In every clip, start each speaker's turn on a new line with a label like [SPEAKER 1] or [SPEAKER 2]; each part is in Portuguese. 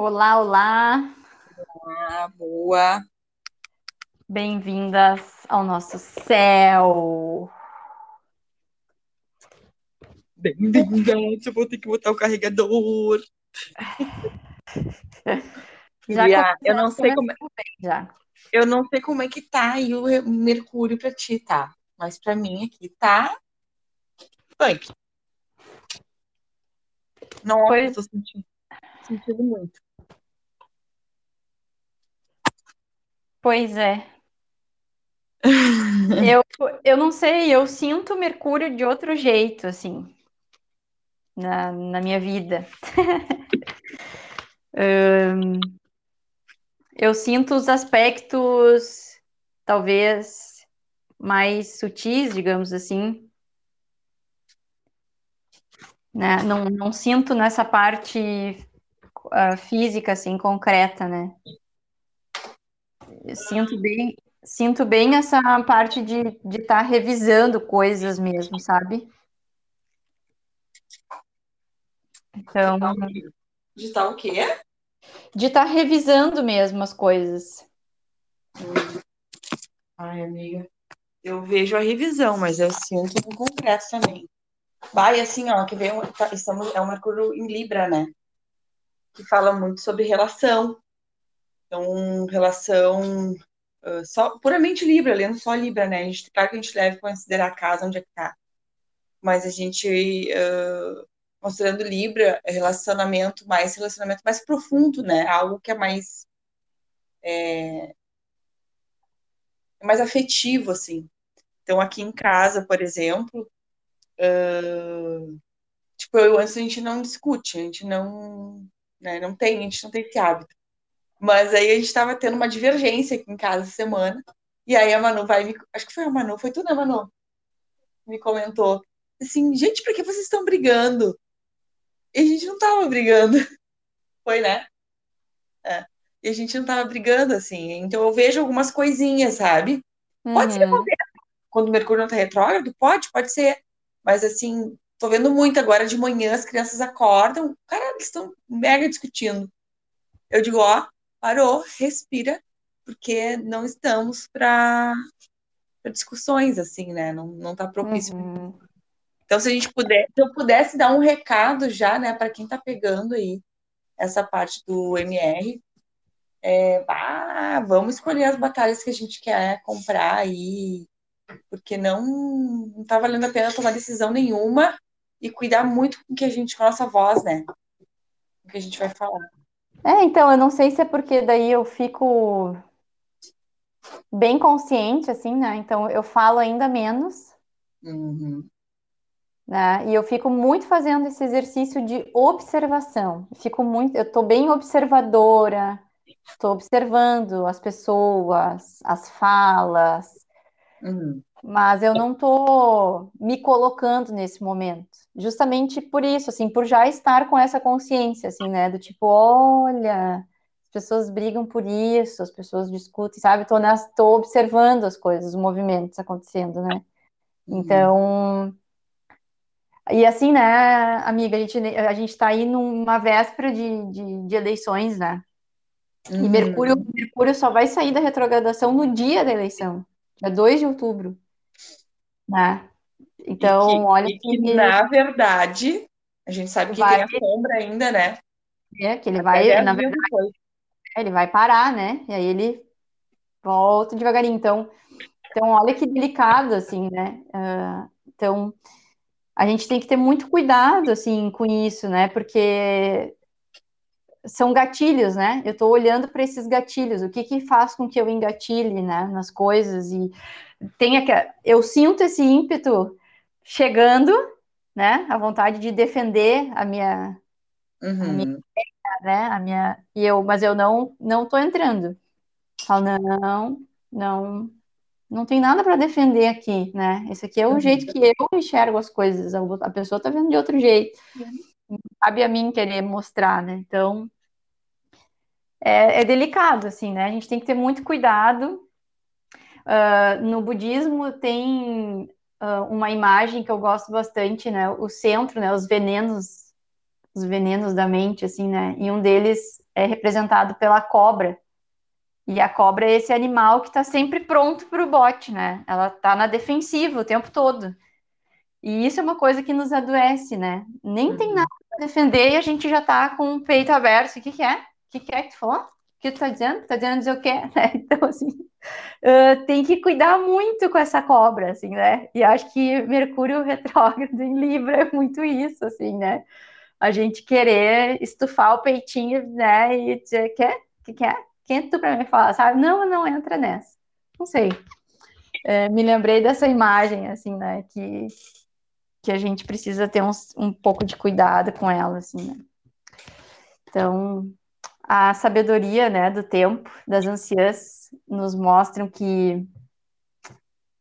[SPEAKER 1] Olá, olá.
[SPEAKER 2] Ah, boa.
[SPEAKER 1] Bem-vindas ao nosso céu.
[SPEAKER 2] Bem-vindas. Eu vou ter que botar o carregador.
[SPEAKER 1] Já
[SPEAKER 2] Já, eu não sei como,
[SPEAKER 1] bem, já.
[SPEAKER 2] eu não sei como é que tá aí o Mercúrio pra ti, tá? Mas pra mim aqui tá punk. Nossa,
[SPEAKER 1] Pois-
[SPEAKER 2] eu tô sentindo, sentindo muito.
[SPEAKER 1] Pois é. Eu, eu não sei, eu sinto Mercúrio de outro jeito, assim, na, na minha vida. Ahn, eu sinto os aspectos, talvez, mais sutis, digamos assim. Né? Não, não sinto nessa parte ah, física, assim, concreta, né? Sinto bem, sinto bem essa parte de de estar revisando coisas mesmo, sabe? Então,
[SPEAKER 2] De tal o quê?
[SPEAKER 1] de estar revisando mesmo as coisas.
[SPEAKER 2] Ai, amiga, eu vejo a revisão, mas eu sinto no concreto também. Vai, assim, ó, que vem, tá- estamos, é um Mercúrio em Libra, né? Que fala muito sobre relação. Então, relação ah, só puramente Libra, lendo só Libra, né? A gente, claro que a gente deve considerar a casa onde é que tá. Mas a gente, ah, considerando Libra, é relacionamento mais relacionamento mais profundo, né? Algo que é mais é mais afetivo, assim. Então, aqui em casa, por exemplo, ah, tipo, eu antes a gente não discute, a gente não, né, não tem, a gente não tem esse hábito. Mas aí a gente tava tendo uma divergência aqui em casa essa semana. E aí a Manu vai me. Acho que foi a Manu, foi tu, né, Manu? Me comentou. Assim, gente, por que vocês estão brigando? E a gente não tava brigando. Foi, né? É. E a gente não tava brigando, assim. Então eu vejo algumas coisinhas, sabe? Pode ser
[SPEAKER 1] Uhum.
[SPEAKER 2] quando o Mercúrio não tá retrógrado? Pode, pode ser. Mas assim, tô vendo muito agora de manhã, as crianças acordam, cara, eles estão mega discutindo. Eu digo, ó, parou, respira, porque não estamos para discussões, assim, né? Não, não tá propício.
[SPEAKER 1] Uhum.
[SPEAKER 2] Então, se a gente puder, se eu pudesse dar um recado já, né, para quem tá pegando aí essa parte do MR, é, bah, vamos escolher as batalhas que a gente quer comprar aí, porque não, não tá valendo a pena tomar decisão nenhuma e cuidar muito com o que a gente, com a nossa voz, né? O que a gente vai falar.
[SPEAKER 1] É, então, eu não sei se é porque daí eu fico bem consciente, assim, né? Então eu falo ainda menos,
[SPEAKER 2] Uhum.
[SPEAKER 1] né? E eu fico muito fazendo esse exercício de observação. Eu Fico muito, eu tô bem observadora, tô observando as pessoas, as falas,
[SPEAKER 2] Uhum.
[SPEAKER 1] Mas eu não tô me colocando nesse momento. Justamente por isso, assim, por já estar com essa consciência, assim, né? Do tipo, olha, as pessoas brigam por isso, as pessoas discutem, sabe? Nas, tô observando as coisas, os movimentos acontecendo, né?
[SPEAKER 2] Uhum.
[SPEAKER 1] Então, e assim, né, amiga, a gente, a gente tá aí numa véspera de, de, de eleições, né? E
[SPEAKER 2] Uhum.
[SPEAKER 1] Mercúrio, Mercúrio só vai sair da retrogradação no dia da eleição, dia 2 de outubro, né? Então,
[SPEAKER 2] que,
[SPEAKER 1] olha
[SPEAKER 2] que,
[SPEAKER 1] que,
[SPEAKER 2] na verdade, a gente sabe que
[SPEAKER 1] vai,
[SPEAKER 2] tem a sombra ainda, né?
[SPEAKER 1] é, que ele
[SPEAKER 2] Até
[SPEAKER 1] vai,
[SPEAKER 2] 10
[SPEAKER 1] na verdade,
[SPEAKER 2] depois.
[SPEAKER 1] ele vai parar, né? E aí ele volta devagarinho. Então, então olha que delicado, assim, né? Ah, então, a gente tem que ter muito cuidado, assim, com isso, né? Porque são gatilhos, né? Eu estou olhando para esses gatilhos, o que que faz com que eu engatilhe, né, nas coisas e tem aquela, eu sinto esse ímpeto chegando, né, a vontade de defender a minha, a minha,
[SPEAKER 2] Uhum.
[SPEAKER 1] né, a minha, e eu, mas eu não, não estou entrando. Falo, não, não, não tem nada para defender aqui, né? Esse aqui é o
[SPEAKER 2] Uhum.
[SPEAKER 1] jeito que eu enxergo as coisas, a pessoa está vendo de outro jeito. Cabe a mim querer mostrar, né? Então, é, é delicado, assim, né? A gente tem que ter muito cuidado. Uh, no budismo tem uh, uma imagem que eu gosto bastante, né? O centro, né? Os venenos, os venenos da mente, assim, né? E um deles é representado pela cobra. E a cobra é esse animal que está sempre pronto para o bote, né? Ela está na defensiva o tempo todo. E isso é uma coisa que nos adoece, né? Nem uhum. tem nada para defender e a gente já está com o peito aberto. O que, que é? Que, que é que tu falou? O que tu tá dizendo? Tá dizendo dizer o quê? Então, assim, uh, tem que cuidar muito com essa cobra, assim, né? E acho que Mercúrio retrógrado em Libra é muito isso, assim, né? A gente querer estufar o peitinho, né? E dizer, quer? O que, que é? Quem tu para me falar, sabe? Não, não entra nessa. Não sei. É, me lembrei dessa imagem, assim, né? Que, que a gente precisa ter uns, um pouco de cuidado com ela, assim, né? Então, a sabedoria, né, do tempo, das anciãs, nos mostram que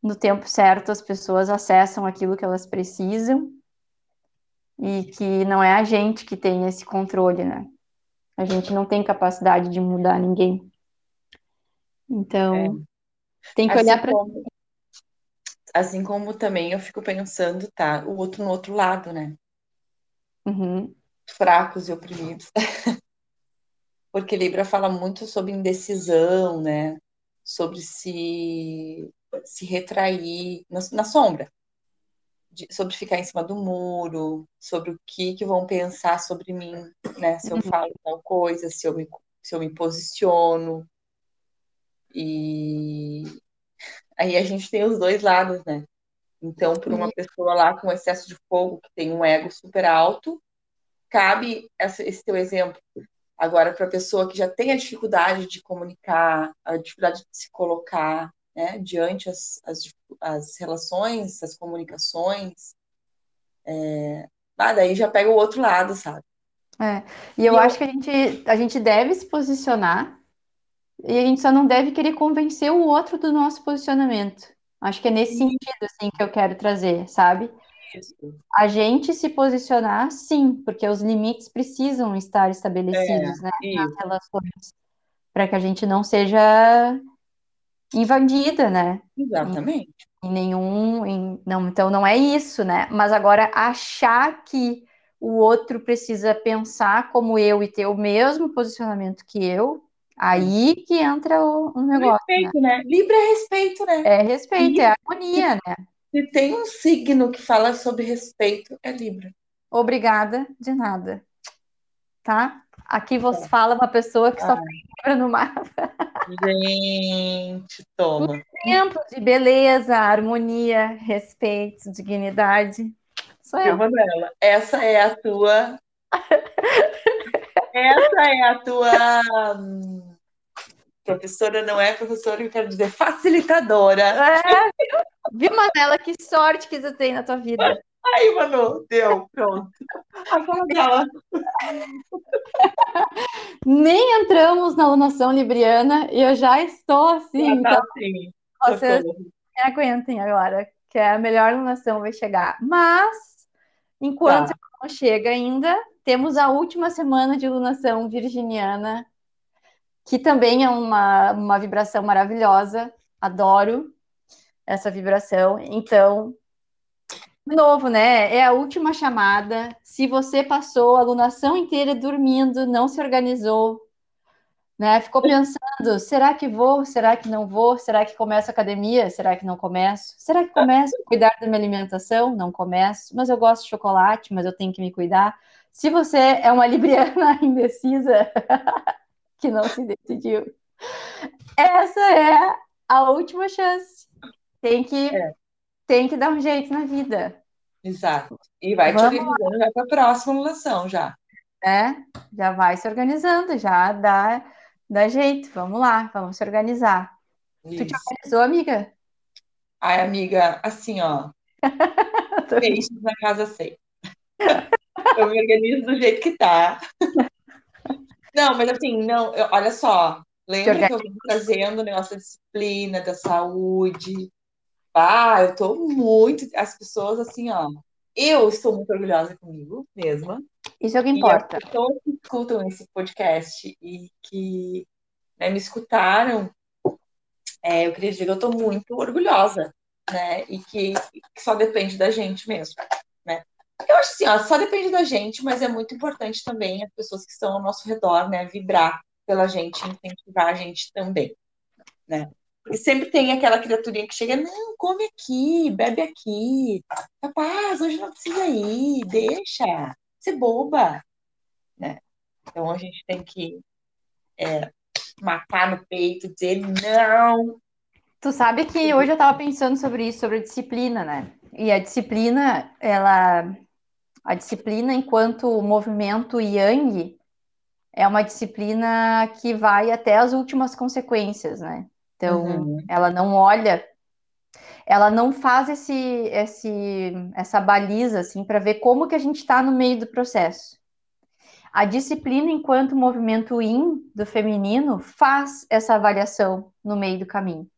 [SPEAKER 1] no tempo certo as pessoas acessam aquilo que elas precisam e que não é a gente que tem esse controle, né? A gente não tem capacidade de mudar ninguém. Então, é. tem que assim olhar para.
[SPEAKER 2] Assim como também eu fico pensando, tá, o outro no outro lado, né?
[SPEAKER 1] Uhum.
[SPEAKER 2] Fracos e oprimidos. Porque Libra fala muito sobre indecisão, né? Sobre se, se retrair na, na sombra de, sobre ficar em cima do muro, sobre o que, que vão pensar sobre mim, né? Se eu uhum. falo tal coisa, se eu me, se eu me posiciono. E aí a gente tem os dois lados, né? Então, para uma pessoa lá com excesso de fogo, que tem um ego super alto, cabe esse teu exemplo. Agora, para a pessoa que já tem a dificuldade de comunicar, a dificuldade de se colocar, né, diante as, as, as relações, as comunicações, é, ah, daí já pega o outro lado, sabe?
[SPEAKER 1] É, e eu e acho eu... que a gente, a gente deve se posicionar e a gente só não deve querer convencer o outro do nosso posicionamento. Acho que é nesse sentido assim que eu quero trazer, sabe? A gente se posicionar, sim, porque os limites precisam estar estabelecidos, é, né, nas relações, para que a gente não seja invadida, né?
[SPEAKER 2] Exatamente.
[SPEAKER 1] Em, em nenhum. Em, não, então não é isso, né? Mas agora achar que o outro precisa pensar como eu e ter o mesmo posicionamento que eu, aí que entra o, o negócio.
[SPEAKER 2] Respeito, né? né? Libra é respeito, né?
[SPEAKER 1] É respeito, é harmonia, né?
[SPEAKER 2] Se tem um signo que fala sobre respeito, é Libra.
[SPEAKER 1] Obrigada, de nada. Tá? Aqui você tá. fala uma pessoa que ah. só tem Libra no mapa.
[SPEAKER 2] Gente, toma. Um
[SPEAKER 1] exemplo de beleza, harmonia, respeito, dignidade.
[SPEAKER 2] Sou eu. Manuela, essa é a tua. essa é a tua. Professora não é professora, eu quero dizer facilitadora. É,
[SPEAKER 1] viu, Manela? Que sorte que você tem na tua vida.
[SPEAKER 2] Aí, Manu, deu, pronto. Agora dela.
[SPEAKER 1] Nem entramos na alunação libriana e eu já estou assim.
[SPEAKER 2] Já tá então, assim.
[SPEAKER 1] Vocês me aguentem agora, que é a melhor alunação vai chegar. Mas, enquanto tá. não chega ainda, temos a última semana de alunação virginiana, que também é uma, uma vibração maravilhosa. Adoro essa vibração. Então, de novo, né? É a última chamada. Se você passou a alunação inteira dormindo, não se organizou, né? Ficou pensando: será que vou? Será que não vou? Será que começo a academia? Será que não começo? Será que começo a cuidar da minha alimentação? Não começo. Mas eu gosto de chocolate, mas eu tenho que me cuidar. Se você é uma libriana indecisa que não se decidiu, essa é a última chance. Tem que é tem que dar um jeito na vida.
[SPEAKER 2] Exato. E vai Vamos te organizando já para a próxima anulação já.
[SPEAKER 1] É, já vai se organizando, já dá, dá jeito. Vamos lá, vamos se organizar. Isso. Tu te organizou, amiga?
[SPEAKER 2] Ai, amiga, assim, ó. Peixes na casa sei. Eu me organizo do jeito que tá. Não, mas assim, não, eu, olha só. Lembra que eu vim trazendo o negócio da disciplina, da saúde, ah, eu tô muito. As pessoas, assim, ó. Eu estou muito orgulhosa comigo mesma.
[SPEAKER 1] Isso é o que importa.
[SPEAKER 2] E as pessoas que escutam esse podcast e que né, me escutaram, é, eu queria dizer que eu estou muito orgulhosa, né? E que, que, só depende da gente mesmo? Eu acho assim, ó, só depende da gente, mas é muito importante também as pessoas que estão ao nosso redor, né, vibrar pela gente, incentivar a gente também, né? E sempre tem aquela criaturinha que chega, não, come aqui, bebe aqui, capaz, hoje não precisa ir, deixa, ser boba, né? Então a gente tem que é, matar no peito, dizer não.
[SPEAKER 1] Tu sabe que hoje eu estava pensando sobre isso, sobre disciplina, né? E a disciplina, ela, a disciplina enquanto movimento yang é uma disciplina que vai até as últimas consequências, né? Então, uhum. ela não olha, ela não faz esse, esse, essa baliza assim para ver como que a gente está no meio do processo. A disciplina, enquanto movimento in do feminino, faz essa avaliação no meio do caminho.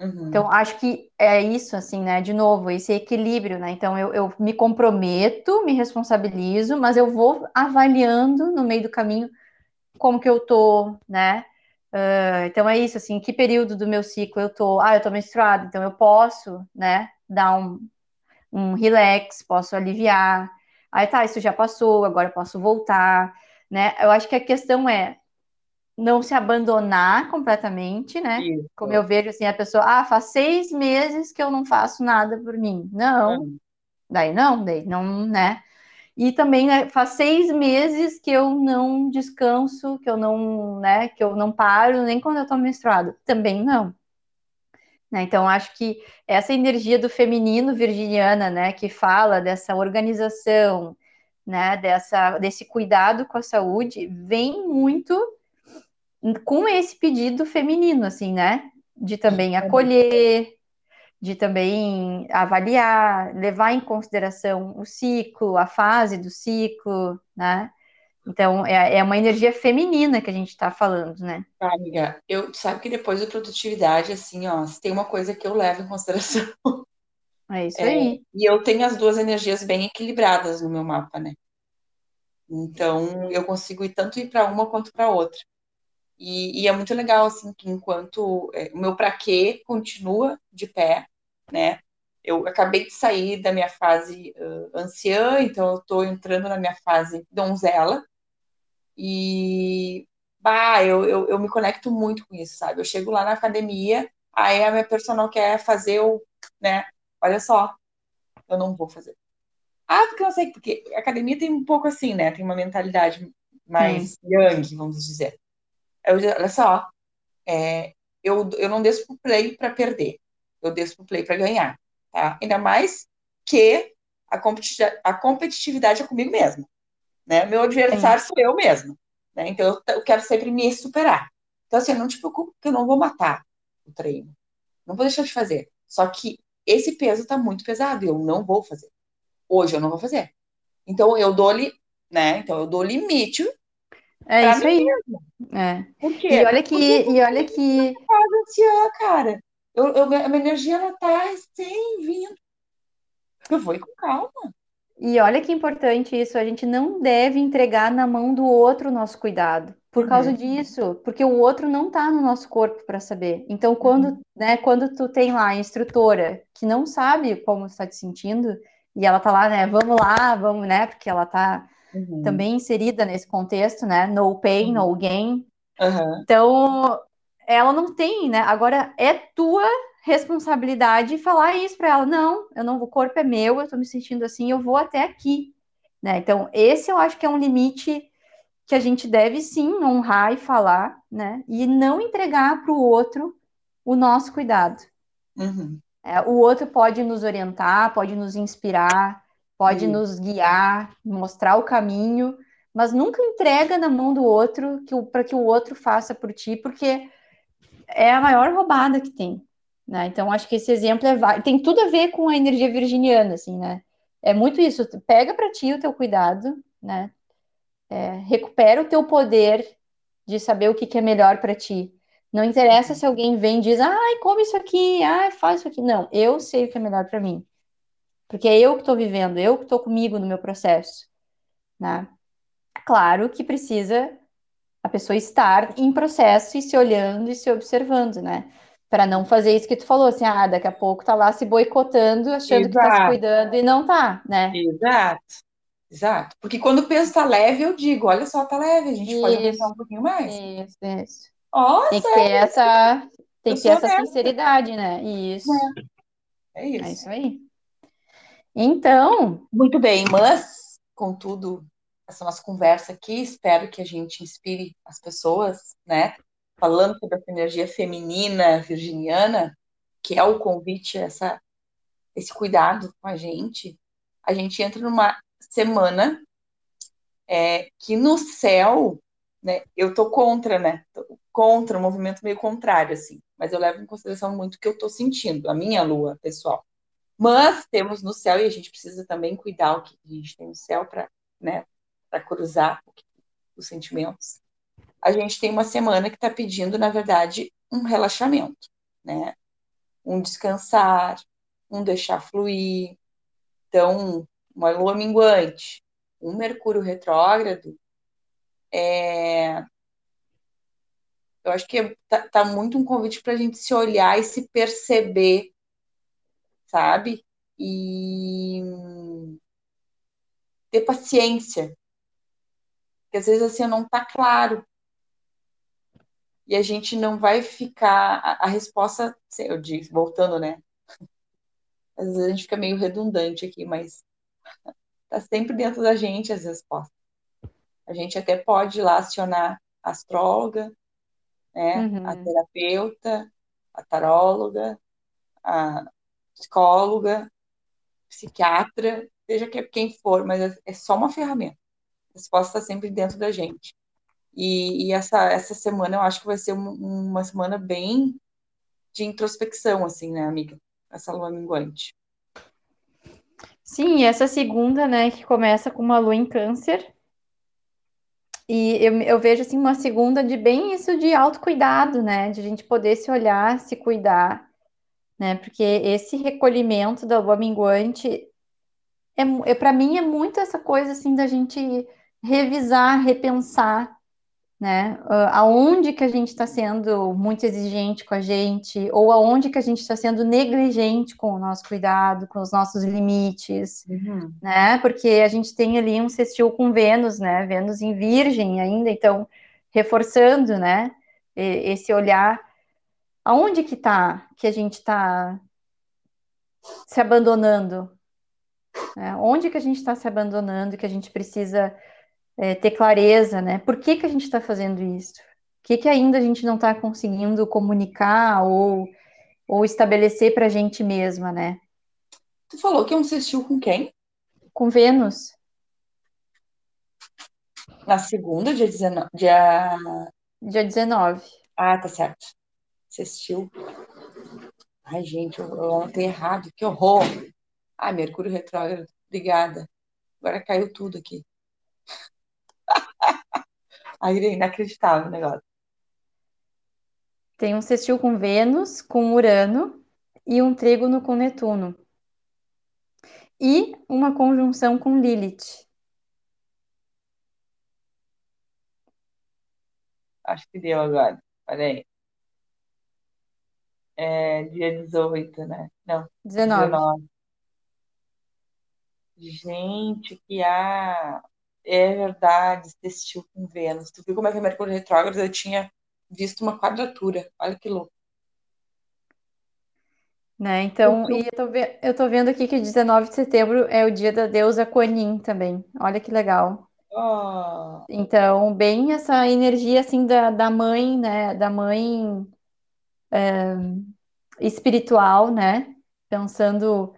[SPEAKER 1] Uhum. Então, acho que é isso, assim, né? De novo, esse equilíbrio, né? Então, eu, eu me comprometo, me responsabilizo, mas eu vou avaliando no meio do caminho como que eu tô, né? Uh, então é isso, assim, que período do meu ciclo eu tô? Ah, eu tô menstruada, então eu posso, né, dar um, um relax, posso aliviar. Aí tá, isso já passou, agora eu posso voltar, né? Eu acho que a questão é não se abandonar completamente, né? Isso. Como eu vejo assim, a pessoa, ah, faz seis meses que eu não faço nada por mim. Não, hum. daí não, daí não, né? E também né, faz seis meses que eu não descanso, que eu não, né, que eu não paro, nem quando eu estou menstruada. Também não. Né? Então, acho que essa energia do feminino virginiana, né, que fala dessa organização, né, dessa, desse cuidado com a saúde, vem muito com esse pedido feminino, assim, né? De também acolher, de também avaliar, levar em consideração o ciclo, a fase do ciclo, né? Então, é, é uma energia feminina que a gente está falando, né?
[SPEAKER 2] Ah, amiga, eu sabe que depois da produtividade, assim, ó, tem uma coisa que eu levo em consideração.
[SPEAKER 1] É isso é, aí.
[SPEAKER 2] E eu tenho as duas energias bem equilibradas no meu mapa, né? Então, eu consigo ir tanto ir para uma quanto para outra. E, e, é muito legal, assim, que enquanto é, o meu para quê continua de pé, né? Eu acabei de sair da minha fase uh, anciã, então eu estou entrando na minha fase donzela. E, bah, eu, eu, eu me conecto muito com isso, sabe? Eu chego lá na academia, aí a minha personal quer fazer o, né? Olha só, eu não vou fazer. Ah, porque não sei, porque a academia tem um pouco assim, né? Tem uma mentalidade mais hum. young, vamos dizer. Eu, olha só, é, eu, eu não desço pro play para perder, eu desço pro play para ganhar, tá? Ainda mais que a, competitividade, a competitividade é comigo mesma, né? Meu adversário Sim. sou eu mesma, né? Então eu, eu, quero sempre me superar. Então assim, não te preocupe que eu não vou matar o treino, não vou deixar de fazer. Só que esse peso está muito pesado e eu não vou fazer. Hoje eu não vou fazer. Então eu dou né? Então eu dou limite
[SPEAKER 1] é isso aí. Mesmo. É.
[SPEAKER 2] Por quê?
[SPEAKER 1] E olha que. E olha que...
[SPEAKER 2] Anciã, cara. Eu, eu, a minha energia ela tá recém vindo. Eu vou ir com calma.
[SPEAKER 1] E olha que importante isso, a gente não deve entregar na mão do outro o nosso cuidado. Por causa uhum. disso, porque o outro não está no nosso corpo para saber. Então, quando, uhum. né, quando tu tem lá a instrutora que não sabe como está te sentindo, e ela tá lá, né, vamos lá, vamos, né, porque ela tá uhum. também inserida nesse contexto, né? No pain, uhum. no gain. Uhum. Então, ela não tem, né? Agora é tua responsabilidade falar isso para ela. Não, eu não, o corpo é meu, eu tô me sentindo assim, eu vou até aqui, né? Então, esse eu acho que é um limite que a gente deve sim honrar e falar, né? E não entregar para o outro o nosso cuidado. Uhum. É, o outro pode nos orientar, pode nos inspirar, pode Sim. nos guiar, mostrar o caminho, mas nunca entrega na mão do outro para que o outro faça por ti, porque é a maior roubada que tem. Né? Então, acho que esse exemplo é, tem tudo a ver com a energia virginiana, assim, né? É muito isso. Pega para ti o teu cuidado, né? É, recupera o teu poder de saber o que, que é melhor para ti. Não interessa se alguém vem e diz, ai, come isso aqui, ai, faz isso aqui. Não, eu sei o que é melhor para mim porque é eu que estou vivendo, eu que estou comigo no meu processo, né? Claro que precisa a pessoa estar em processo e se olhando e se observando, né? para não fazer isso que tu falou, assim, ah, daqui a pouco tá lá se boicotando, achando Exato. que tá se cuidando e não tá, né?
[SPEAKER 2] Exato. Exato. Porque quando o peso tá leve, eu digo, olha só, tá leve, a gente isso, pode aumentar um pouquinho mais.
[SPEAKER 1] Isso, isso. Oh, tem que ter essa, tem que ter essa sinceridade, né? Isso.
[SPEAKER 2] É. é isso.
[SPEAKER 1] É isso aí. Então.
[SPEAKER 2] Muito bem, mas, contudo, essa nossa conversa aqui, espero que a gente inspire as pessoas, né? Falando sobre essa energia feminina virginiana, que é o convite essa, esse cuidado com a gente. A gente entra numa semana é, que no céu, né, eu tô contra, né? Tô contra, um movimento meio contrário, assim. Mas eu levo em consideração muito o que eu tô sentindo, a minha lua, pessoal. Mas temos no céu, e a gente precisa também cuidar o que a gente tem no céu para né, cruzar os sentimentos. A gente tem uma semana que está pedindo, na verdade, um relaxamento, né? Um descansar, um deixar fluir. Então, uma lua minguante, um Mercúrio retrógrado, é... eu acho que tá, tá muito um convite para a gente se olhar e se perceber, sabe? E ter paciência. Porque às vezes assim não tá claro. E a gente não vai ficar. A, a resposta, eu disse, voltando, né? Às vezes a gente fica meio redundante aqui, mas Está sempre dentro da gente as respostas. A gente até pode ir lá acionar a astróloga, né, uhum. a terapeuta, a taróloga, a psicóloga, psiquiatra, seja quem for, mas é, é só uma ferramenta. A resposta está sempre dentro da gente. E, e, essa, essa semana eu acho que vai ser uma, semana bem de introspecção, assim, né, amiga? Essa lua minguante.
[SPEAKER 1] Sim, essa segunda, né, que começa com uma lua em câncer. E eu, eu vejo, assim, uma segunda de bem isso de autocuidado, né, de a gente poder se olhar, se cuidar, né, porque esse recolhimento da lua minguante, é, é para mim, é muito essa coisa, assim, da gente revisar, repensar, né? Uh, aonde que a gente está sendo muito exigente com a gente, ou aonde que a gente está sendo negligente com o nosso cuidado, com os nossos limites, uhum. né? Porque a gente tem ali um sextil com Vênus, né? Vênus em Virgem ainda, então reforçando, né? Esse olhar, aonde que tá que a gente está se abandonando? Né? Onde que a gente está se abandonando que a gente precisa é, ter clareza, né? Por que, que a gente está fazendo isso? O que, que ainda a gente não está conseguindo comunicar ou, ou estabelecer para a gente mesma, né?
[SPEAKER 2] Tu falou que é um sextil com quem?
[SPEAKER 1] Com Vênus.
[SPEAKER 2] Na segunda, dia 19. Dia,
[SPEAKER 1] dia 19.
[SPEAKER 2] Ah, tá certo. Sextil. Ai, gente, eu, eu anotei errado. Que horror. Ai, Mercúrio retrógrado. Obrigada. Agora caiu tudo aqui. Aí é inacreditável o negócio.
[SPEAKER 1] Tem um sextil com Vênus, com Urano e um trígono com Netuno. E uma conjunção com Lilith.
[SPEAKER 2] Acho que deu agora. Peraí. É dia 18, né? Não.
[SPEAKER 1] 19. 19.
[SPEAKER 2] Gente, que há é verdade, assistiu com Vênus. Tu viu como é que é Mercúrio retrógrado? Eu tinha visto uma quadratura. Olha que louco.
[SPEAKER 1] Né? Então, e eu tô, ve eu tô vendo aqui que 19 de setembro é o dia da deusa Kuan também. Olha que legal.
[SPEAKER 2] Oh.
[SPEAKER 1] Então, bem essa energia assim da, da mãe, né? Da mãe é, espiritual, né? Pensando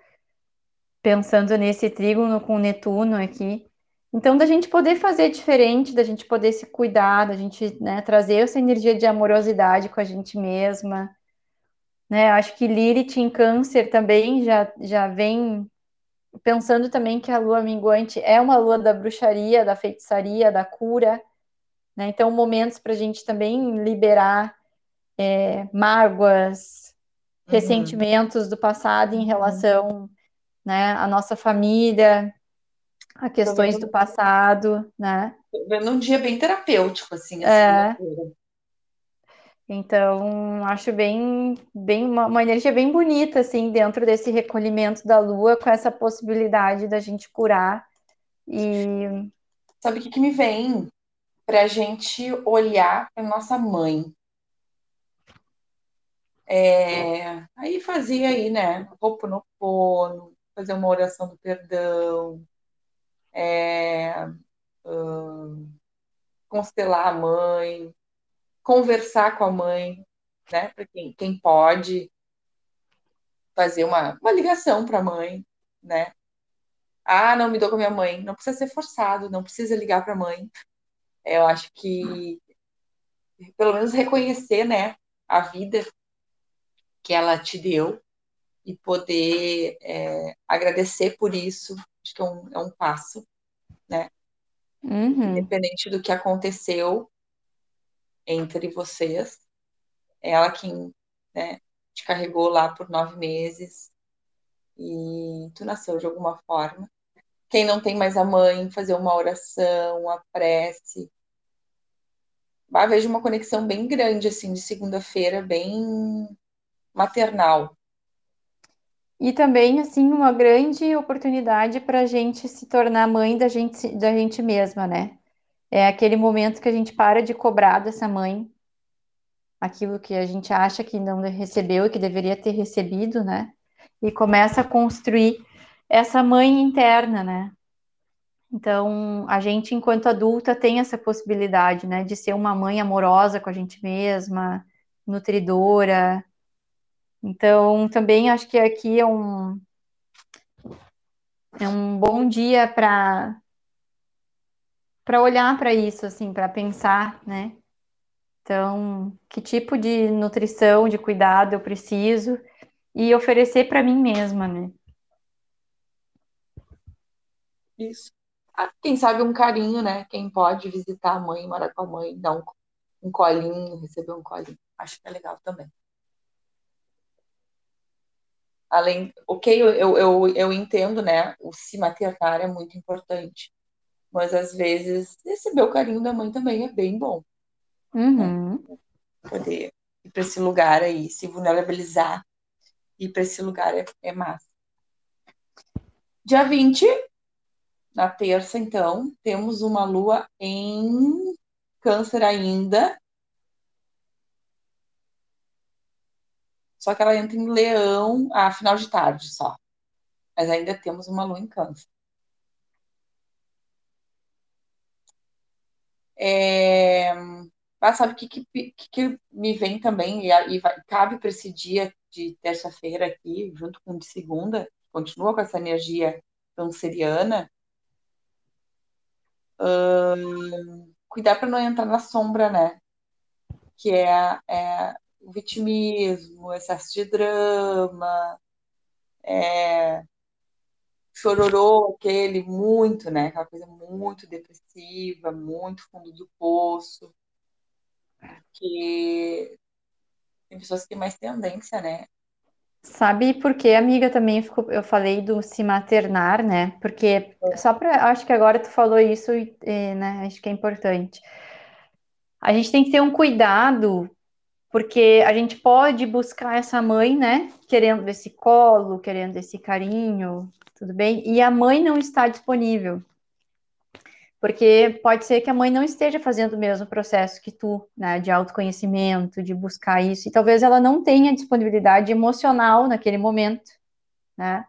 [SPEAKER 1] pensando nesse trígono com Netuno aqui. Então, da gente poder fazer diferente, da gente poder se cuidar, da gente né, trazer essa energia de amorosidade com a gente mesma. Né? Acho que Lilith em câncer também já, já vem pensando também que a lua minguante é uma lua da bruxaria, da feitiçaria, da cura. Né? Então, momentos para a gente também liberar é, mágoas, uhum. ressentimentos do passado em uhum. relação né, à nossa família, a questões do passado, né?
[SPEAKER 2] Vendo um dia bem terapêutico, assim. assim é.
[SPEAKER 1] Então, acho bem, bem uma, uma, energia bem bonita, assim, dentro desse recolhimento da lua, com essa possibilidade da gente curar. E.
[SPEAKER 2] Sabe o que, que me vem? Para a gente olhar para nossa mãe. É, aí fazia aí, né? Ho'oponopono, fazer uma oração do perdão, é, uh, constelar a mãe, conversar com a mãe, né? Para quem, quem pode fazer uma, uma ligação para a mãe, né? Ah, não me dou com a minha mãe. Não precisa ser forçado, não precisa ligar para a mãe. Eu acho que pelo menos reconhecer, né, a vida que ela te deu e poder é, agradecer por isso, acho que é um, é um passo, né?
[SPEAKER 1] Uhum.
[SPEAKER 2] Independente do que aconteceu entre vocês, ela quem né, te carregou lá por nove meses e tu nasceu de alguma forma. Quem não tem mais a mãe, fazer uma oração, uma prece. Ah, vejo uma conexão bem grande, assim, de segunda-feira, bem maternal.
[SPEAKER 1] E também, assim, uma grande oportunidade para a gente se tornar mãe da gente, da gente mesma, né? É aquele momento que a gente para de cobrar dessa mãe aquilo que a gente acha que não recebeu e que deveria ter recebido, né? E começa a construir essa mãe interna, né? Então, a gente, enquanto adulta, tem essa possibilidade, né, de ser uma mãe amorosa com a gente mesma, nutridora, então, também acho que aqui é um, é um bom dia para para olhar para isso, assim, para pensar, né? Então, que tipo de nutrição, de cuidado eu preciso e oferecer para mim mesma, né?
[SPEAKER 2] Isso. Ah, quem sabe um carinho, né? Quem pode visitar a mãe, morar com a mãe, dar um, um colinho, receber um colinho. Acho que é legal também além, ok, eu, eu, eu entendo, né, o se maternar é muito importante, mas às vezes receber o carinho da mãe também é bem bom.
[SPEAKER 1] Uhum.
[SPEAKER 2] Né? Poder ir para esse lugar aí, se vulnerabilizar, ir para esse lugar é, é massa. Dia 20, na terça, então, temos uma lua em Câncer ainda, Só que ela entra em leão a final de tarde só. Mas ainda temos uma lua em câncer. É... Sabe o que, que, que, me vem também, e, e vai, cabe para esse dia de terça-feira aqui, junto com o de segunda, continua com essa energia canceriana, hum, cuidar para não entrar na sombra, né? Que é, é o vitimismo, excesso de drama, é, chororô, aquele muito, né? Aquela coisa muito depressiva, muito fundo do poço. Que tem pessoas que têm mais tendência, né?
[SPEAKER 1] Sabe por que, amiga, também ficou, eu falei do se maternar, né? Porque só para, acho que agora tu falou isso, né? Acho que é importante. A gente tem que ter um cuidado porque a gente pode buscar essa mãe, né, querendo esse colo, querendo esse carinho, tudo bem? E a mãe não está disponível. Porque pode ser que a mãe não esteja fazendo o mesmo processo que tu, né, de autoconhecimento, de buscar isso, e talvez ela não tenha disponibilidade emocional naquele momento, né?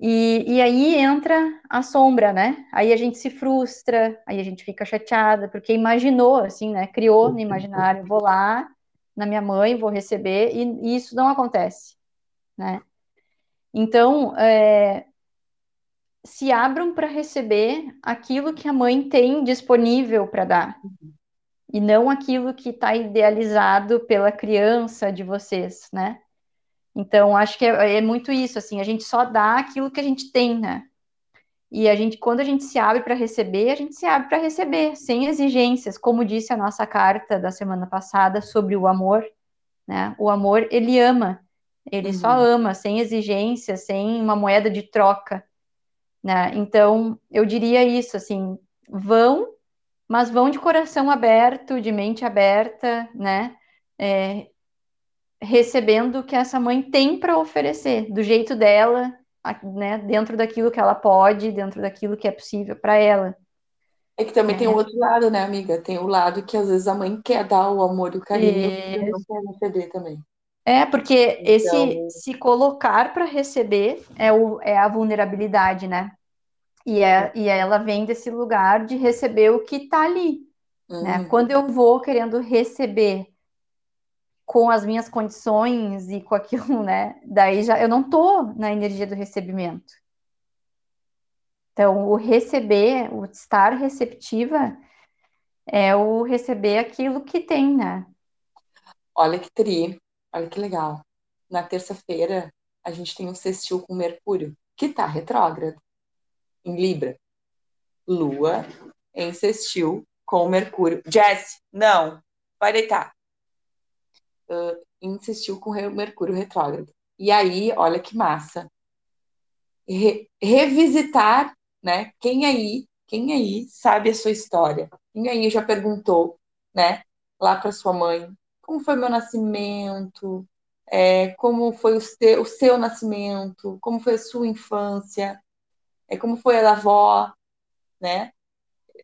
[SPEAKER 1] E, e aí entra a sombra, né? Aí a gente se frustra, aí a gente fica chateada, porque imaginou, assim, né? Criou no imaginário, vou lá, na minha mãe, vou receber, e, e isso não acontece, né? Então, é, se abram para receber aquilo que a mãe tem disponível para dar, e não aquilo que está idealizado pela criança de vocês, né? Então, acho que é, é, muito isso, assim, a gente só dá aquilo que a gente tem, né? E a gente, quando a gente se abre para receber, a gente se abre para receber, sem exigências, como disse a nossa carta da semana passada sobre o amor, né? O amor, ele ama, ele uhum. só ama, sem exigências, sem uma moeda de troca, né? Então, eu diria isso, assim, vão, mas vão de coração aberto, de mente aberta, né? é, recebendo o que essa mãe tem para oferecer, do jeito dela, né, dentro daquilo que ela pode, dentro daquilo que é possível para ela.
[SPEAKER 2] É que também é. tem o outro lado, né, amiga? Tem o lado que às vezes a mãe quer dar o amor e o carinho e não quer receber também.
[SPEAKER 1] É, porque então... esse se colocar para receber é, o, é a vulnerabilidade, né? E, é, e ela vem desse lugar de receber o que está ali. Né? Uhum. Né? Quando eu vou querendo receber com as minhas condições e com aquilo, né? Daí já eu não tô na energia do recebimento. Então, o receber, o estar receptiva é o receber aquilo que tem, né?
[SPEAKER 2] Olha que tri, olha que legal. Na terça-feira, a gente tem um sextil com Mercúrio, que tá retrógrado, em Libra. Lua em sextil com Mercúrio. Jess, não, vai deitar uh, insistiu com o Mercúrio retrógrado. E aí, olha que massa. Re revisitar, né? Quem aí, quem aí sabe a sua história? Quem aí já perguntou, né? Lá para sua mãe, como foi meu nascimento? É, como foi o seu, o seu nascimento? Como foi a sua infância? É, como foi a da avó, né?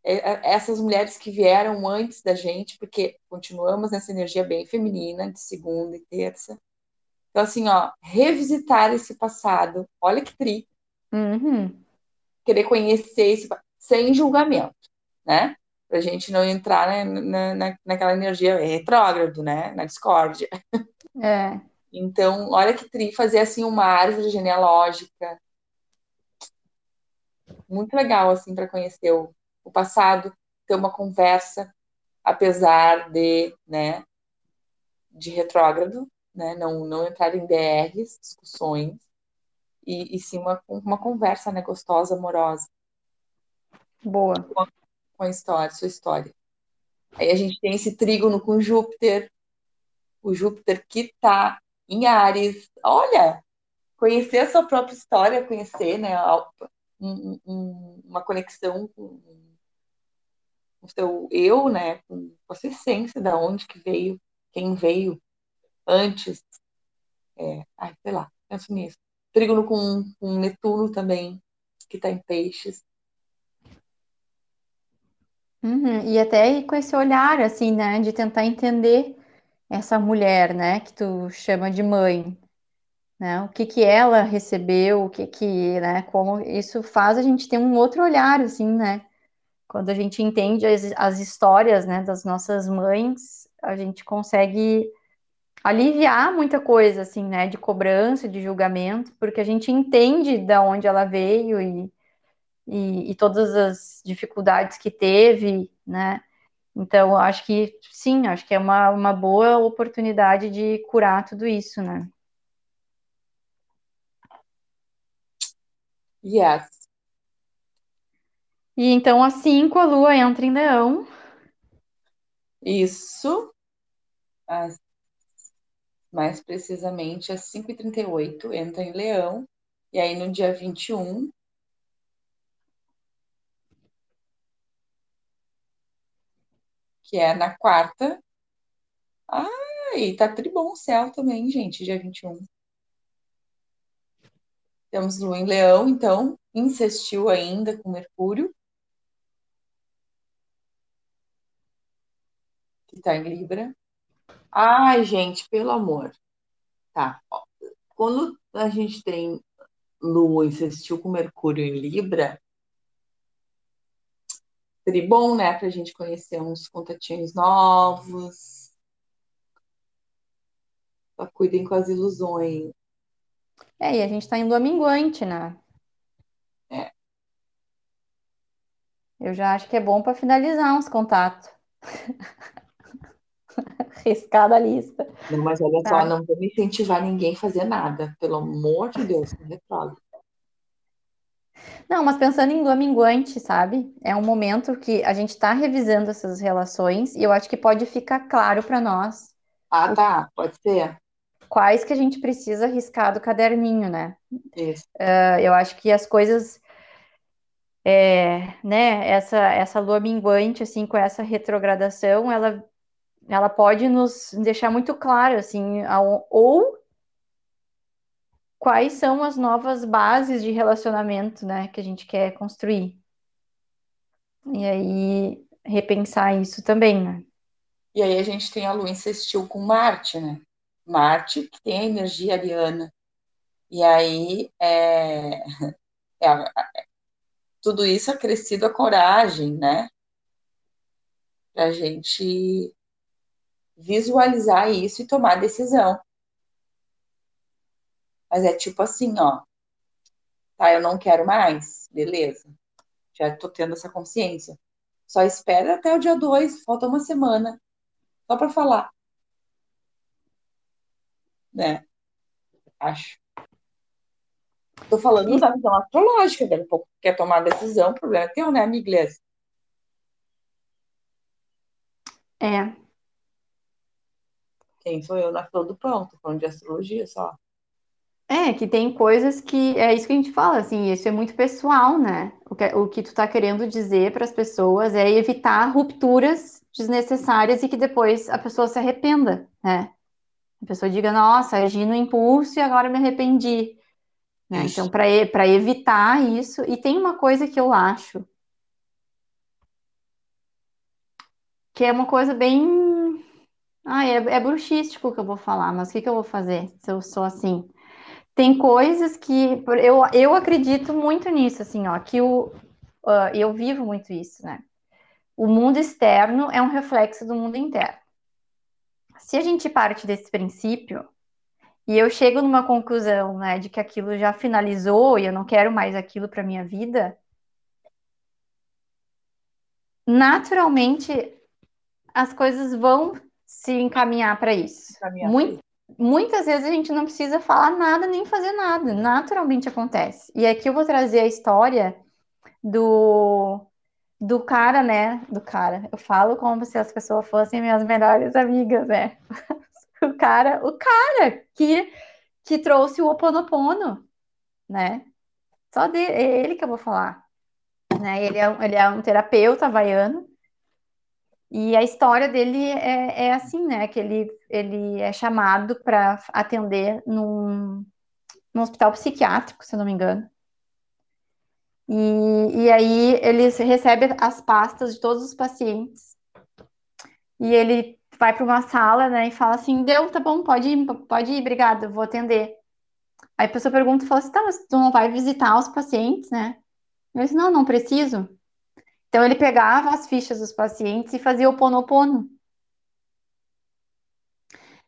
[SPEAKER 2] É, é, essas mulheres que vieram antes da gente, porque continuamos nessa energia bem feminina, de segunda e terça. Então, assim, ó, revisitar esse passado, olha que tri.
[SPEAKER 1] Uhum.
[SPEAKER 2] Querer conhecer esse sem julgamento, né? Pra gente não entrar né, na, na, naquela energia retrógrado, né? Na discórdia.
[SPEAKER 1] É.
[SPEAKER 2] Então, olha que tri fazer assim uma árvore genealógica. Muito legal, assim, para conhecer o, o passado, ter uma conversa, apesar de, né, de retrógrado, né, não, não entrar em DRs, discussões, e, e sim uma, uma conversa, né, gostosa, amorosa.
[SPEAKER 1] Boa.
[SPEAKER 2] Com a, história, sua história. Aí a gente tem esse trígono com Júpiter, o Júpiter que está em Ares. Olha, conhecer a sua própria história, conhecer, né, um, um, uma conexão com o seu eu, né, com a sua essência, da onde que veio, quem veio antes. É, ai, sei lá, penso nisso. Trígono com, com Netuno também, que está em peixes.
[SPEAKER 1] Uhum, e até com esse olhar, assim, né, de tentar entender essa mulher, né, que tu chama de mãe, né, o que que ela recebeu, o que que, né, como isso faz a gente ter um outro olhar, assim, né, quando a gente entende as, as histórias né, das nossas mães, a gente consegue aliviar muita coisa, assim, né, de cobrança, de julgamento, porque a gente entende da onde ela veio e, e, e todas as dificuldades que teve, né, então acho que, sim, acho que é uma, uma boa oportunidade de curar tudo isso, né.
[SPEAKER 2] Yes.
[SPEAKER 1] E então, às 5, a lua entra em leão.
[SPEAKER 2] Isso. As, mais precisamente, às 5h38, entra em leão. E aí, no dia 21, que é na quarta. Ah, e tá tribom o céu também, gente, dia 21. Temos lua em leão, então, insistiu ainda com Mercúrio. Que está em Libra. Ai, gente, pelo amor. Tá. Quando a gente tem Lua insistiu com Mercúrio em Libra, seria bom, né, para a gente conhecer uns contatinhos novos. Só cuidem com as ilusões.
[SPEAKER 1] É, e a gente está em lua minguante, né?
[SPEAKER 2] É.
[SPEAKER 1] Eu já acho que é bom para finalizar uns contatos. riscada a lista.
[SPEAKER 2] Não, mas olha só, tá. não vou incentivar ninguém a fazer nada, pelo amor de Deus, não retrógrado.
[SPEAKER 1] Não, mas pensando em lua minguante, sabe? É um momento que a gente está revisando essas relações e eu acho que pode ficar claro para nós.
[SPEAKER 2] Ah, tá, pode ser.
[SPEAKER 1] Quais que a gente precisa riscar do caderninho, né?
[SPEAKER 2] Isso.
[SPEAKER 1] Uh, eu acho que as coisas é, né, essa, essa lua minguante, assim, com essa retrogradação, ela ela pode nos deixar muito claro, assim, ou quais são as novas bases de relacionamento, né, que a gente quer construir. E aí, repensar isso também, né?
[SPEAKER 2] E aí a gente tem a Lua insistiu com Marte, né? Marte, que tem a energia ariana. E aí, é, é, tudo isso acrescido a coragem, né? A gente visualizar isso e tomar decisão. Mas é tipo assim, ó. Tá, eu não quero mais. Beleza. Já tô tendo essa consciência. Só espera até o dia 2, falta uma semana. Só para falar. Né? Acho. Tô falando da visão astrológica, daqui a pouco quer tomar decisão, o problema é teu, né, amiga Inglês?
[SPEAKER 1] É.
[SPEAKER 2] Quem sou eu na fila do pão? Tô falando de astrologia só.
[SPEAKER 1] É, que tem coisas que é isso que a gente fala, assim, isso é muito pessoal, né? O que, o que tu tá querendo dizer para as pessoas é evitar rupturas desnecessárias e que depois a pessoa se arrependa, né? A pessoa diga, nossa, agi no impulso e agora me arrependi. Né? Então, para evitar isso, e tem uma coisa que eu acho que é uma coisa bem. Ah, é, é bruxístico que eu vou falar, mas o que, que eu vou fazer se eu sou assim? Tem coisas que eu, eu acredito muito nisso, assim, ó, que o, uh, eu vivo muito isso, né? O mundo externo é um reflexo do mundo interno. Se a gente parte desse princípio, e eu chego numa conclusão, né, de que aquilo já finalizou e eu não quero mais aquilo para minha vida, naturalmente as coisas vão se encaminhar para isso. Muito, muitas vezes a gente não precisa falar nada nem fazer nada, naturalmente acontece. E aqui eu vou trazer a história do do cara, né? Do cara. Eu falo como se as pessoas fossem minhas melhores amigas, né? o cara, o cara que que trouxe o Oponopono, né? Só de, é ele que eu vou falar. Né? Ele, é, ele é um terapeuta havaiano e a história dele é, é assim, né? Que ele, ele é chamado para atender num, num hospital psiquiátrico, se não me engano. E, e aí ele recebe as pastas de todos os pacientes. E ele vai para uma sala, né, e fala assim: deu, tá bom, pode ir, pode ir, obrigado, vou atender. Aí a pessoa pergunta e fala assim: tá, mas tu não vai visitar os pacientes, né? Eu disse: não, não preciso. Então ele pegava as fichas dos pacientes e fazia o ponopono.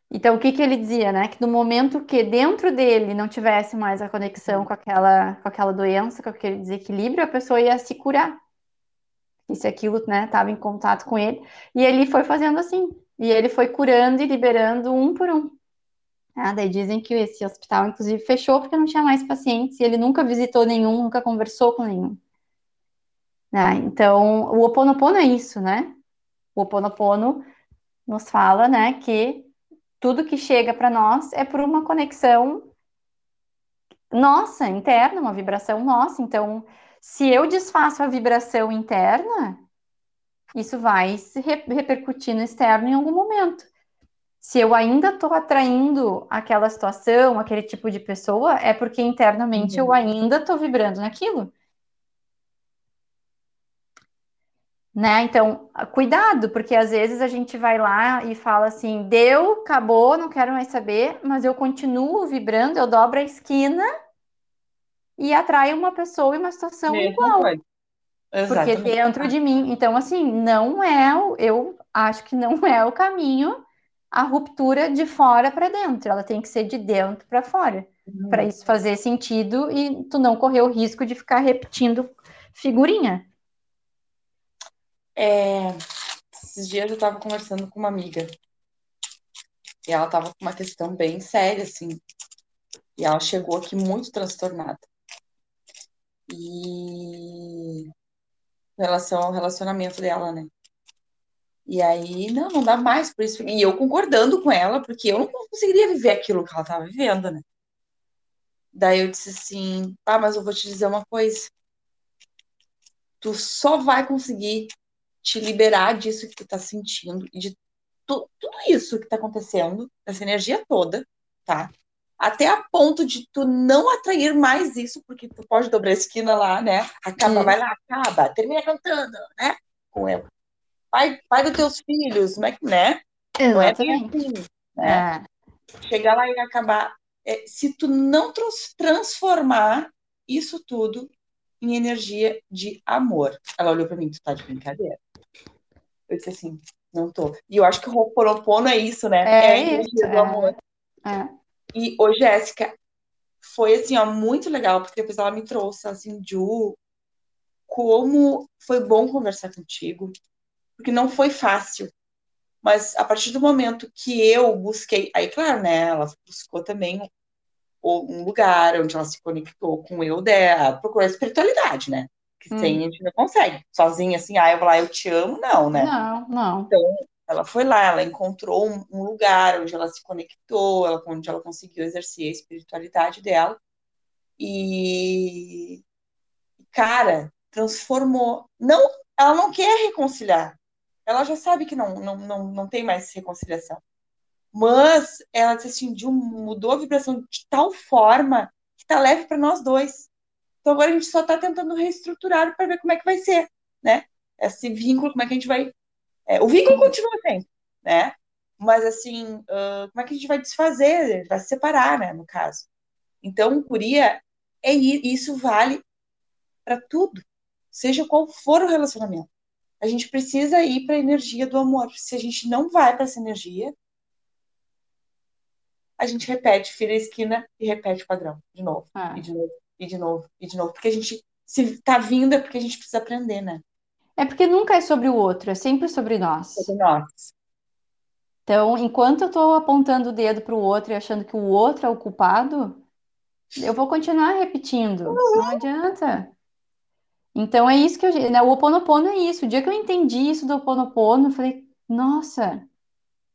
[SPEAKER 1] Então o que que ele dizia, né? Que no momento que dentro dele não tivesse mais a conexão com aquela, com aquela doença, com aquele desequilíbrio, a pessoa ia se curar. Se aquilo, né, estava em contato com ele. E ele foi fazendo assim. E ele foi curando e liberando um por um. Ah, daí dizem que esse hospital, inclusive, fechou porque não tinha mais pacientes e ele nunca visitou nenhum, nunca conversou com nenhum. Né? Então, o Ho oponopono é isso, né? O Ho oponopono nos fala, né, que tudo que chega para nós é por uma conexão nossa, interna, uma vibração nossa. Então, se eu desfaço a vibração interna, isso vai se repercutir no externo em algum momento. Se eu ainda estou atraindo aquela situação, aquele tipo de pessoa, é porque internamente uhum. eu ainda estou vibrando naquilo. Né? Então, cuidado, porque às vezes a gente vai lá e fala assim: deu, acabou, não quero mais saber, mas eu continuo vibrando, eu dobro a esquina e atraio uma pessoa e uma situação Mesmo igual. Exatamente. Porque dentro de mim, então assim, não é o, eu acho que não é o caminho a ruptura de fora para dentro, ela tem que ser de dentro para fora, uhum. para isso fazer sentido e tu não correr o risco de ficar repetindo figurinha.
[SPEAKER 2] É, esses dias eu estava conversando com uma amiga e ela estava com uma questão bem séria, assim, e ela chegou aqui muito transtornada. E relação ao relacionamento dela, né? E aí, não, não dá mais por isso. E eu concordando com ela, porque eu não conseguiria viver aquilo que ela estava vivendo, né? Daí eu disse assim: ah, mas eu vou te dizer uma coisa. Tu só vai conseguir te liberar disso que tu tá sentindo e de tu, tudo isso que tá acontecendo, essa energia toda, tá? Até a ponto de tu não atrair mais isso, porque tu pode dobrar a esquina lá, né? Acaba,
[SPEAKER 1] Isso.
[SPEAKER 2] vai lá, acaba, termina cantando, né? Com ela. Pai, pai dos teus filhos, como é que, né? Não é
[SPEAKER 1] Exatamente.
[SPEAKER 2] assim, né?
[SPEAKER 1] É.
[SPEAKER 2] chegar lá e acabar. É, se tu não trans- transformar isso tudo em energia de amor. Ela olhou pra mim, tu tá de brincadeira. Eu disse assim, não tô. E eu acho que o Ho'oponopono é isso, né?
[SPEAKER 1] É
[SPEAKER 2] energia
[SPEAKER 1] isso,
[SPEAKER 2] do
[SPEAKER 1] é.
[SPEAKER 2] amor.
[SPEAKER 1] É.
[SPEAKER 2] E, ô, Jéssica, foi assim, ó, muito legal, porque depois ela me trouxe assim, Ju, como foi bom conversar contigo, porque não foi fácil. Mas a partir do momento que eu busquei, aí, claro, né, ela buscou também um lugar onde ela se conectou com o eu dela, procurou a espiritualidade, né? Que
[SPEAKER 1] Hum.
[SPEAKER 2] sem a gente não consegue. Sozinha, assim, ah, eu vou lá, eu te amo, não, né?
[SPEAKER 1] Não, não.
[SPEAKER 2] Ela foi lá, ela encontrou um, um lugar onde ela se conectou, ela- onde ela conseguiu exercer a espiritualidade dela. E, cara, transformou. Não, ela não quer reconciliar. Ela já sabe que não, não, não, não tem mais reconciliação. Mas ela disse assim, mudou a vibração de tal forma que tá leve para nós dois. Então agora a gente só tá tentando reestruturar para ver como é que vai ser, né? Esse vínculo, como é que a gente vai é, o vínculo continua sempre, né? Mas assim, ah, como é que a gente vai desfazer? Vai se separar, né? No caso. Então, curia é isso vale para tudo, seja qual for o relacionamento. A gente precisa ir para a energia do amor. Se a gente não vai para essa energia, a gente repete, vira a esquina e repete o padrão de novo,
[SPEAKER 1] É.
[SPEAKER 2] e de novo, e de novo, e de novo, porque a gente se tá vindo é porque a gente precisa aprender, né?
[SPEAKER 1] É porque nunca é sobre o outro, é sempre sobre nós.
[SPEAKER 2] Sobre nós.
[SPEAKER 1] Então, enquanto eu tô apontando o dedo pro outro e achando que o outro é o culpado, eu vou continuar repetindo. Não adianta. Então é isso que eu, né, o Oponopono é isso. O dia que eu entendi isso do Oponopono, eu falei, nossa,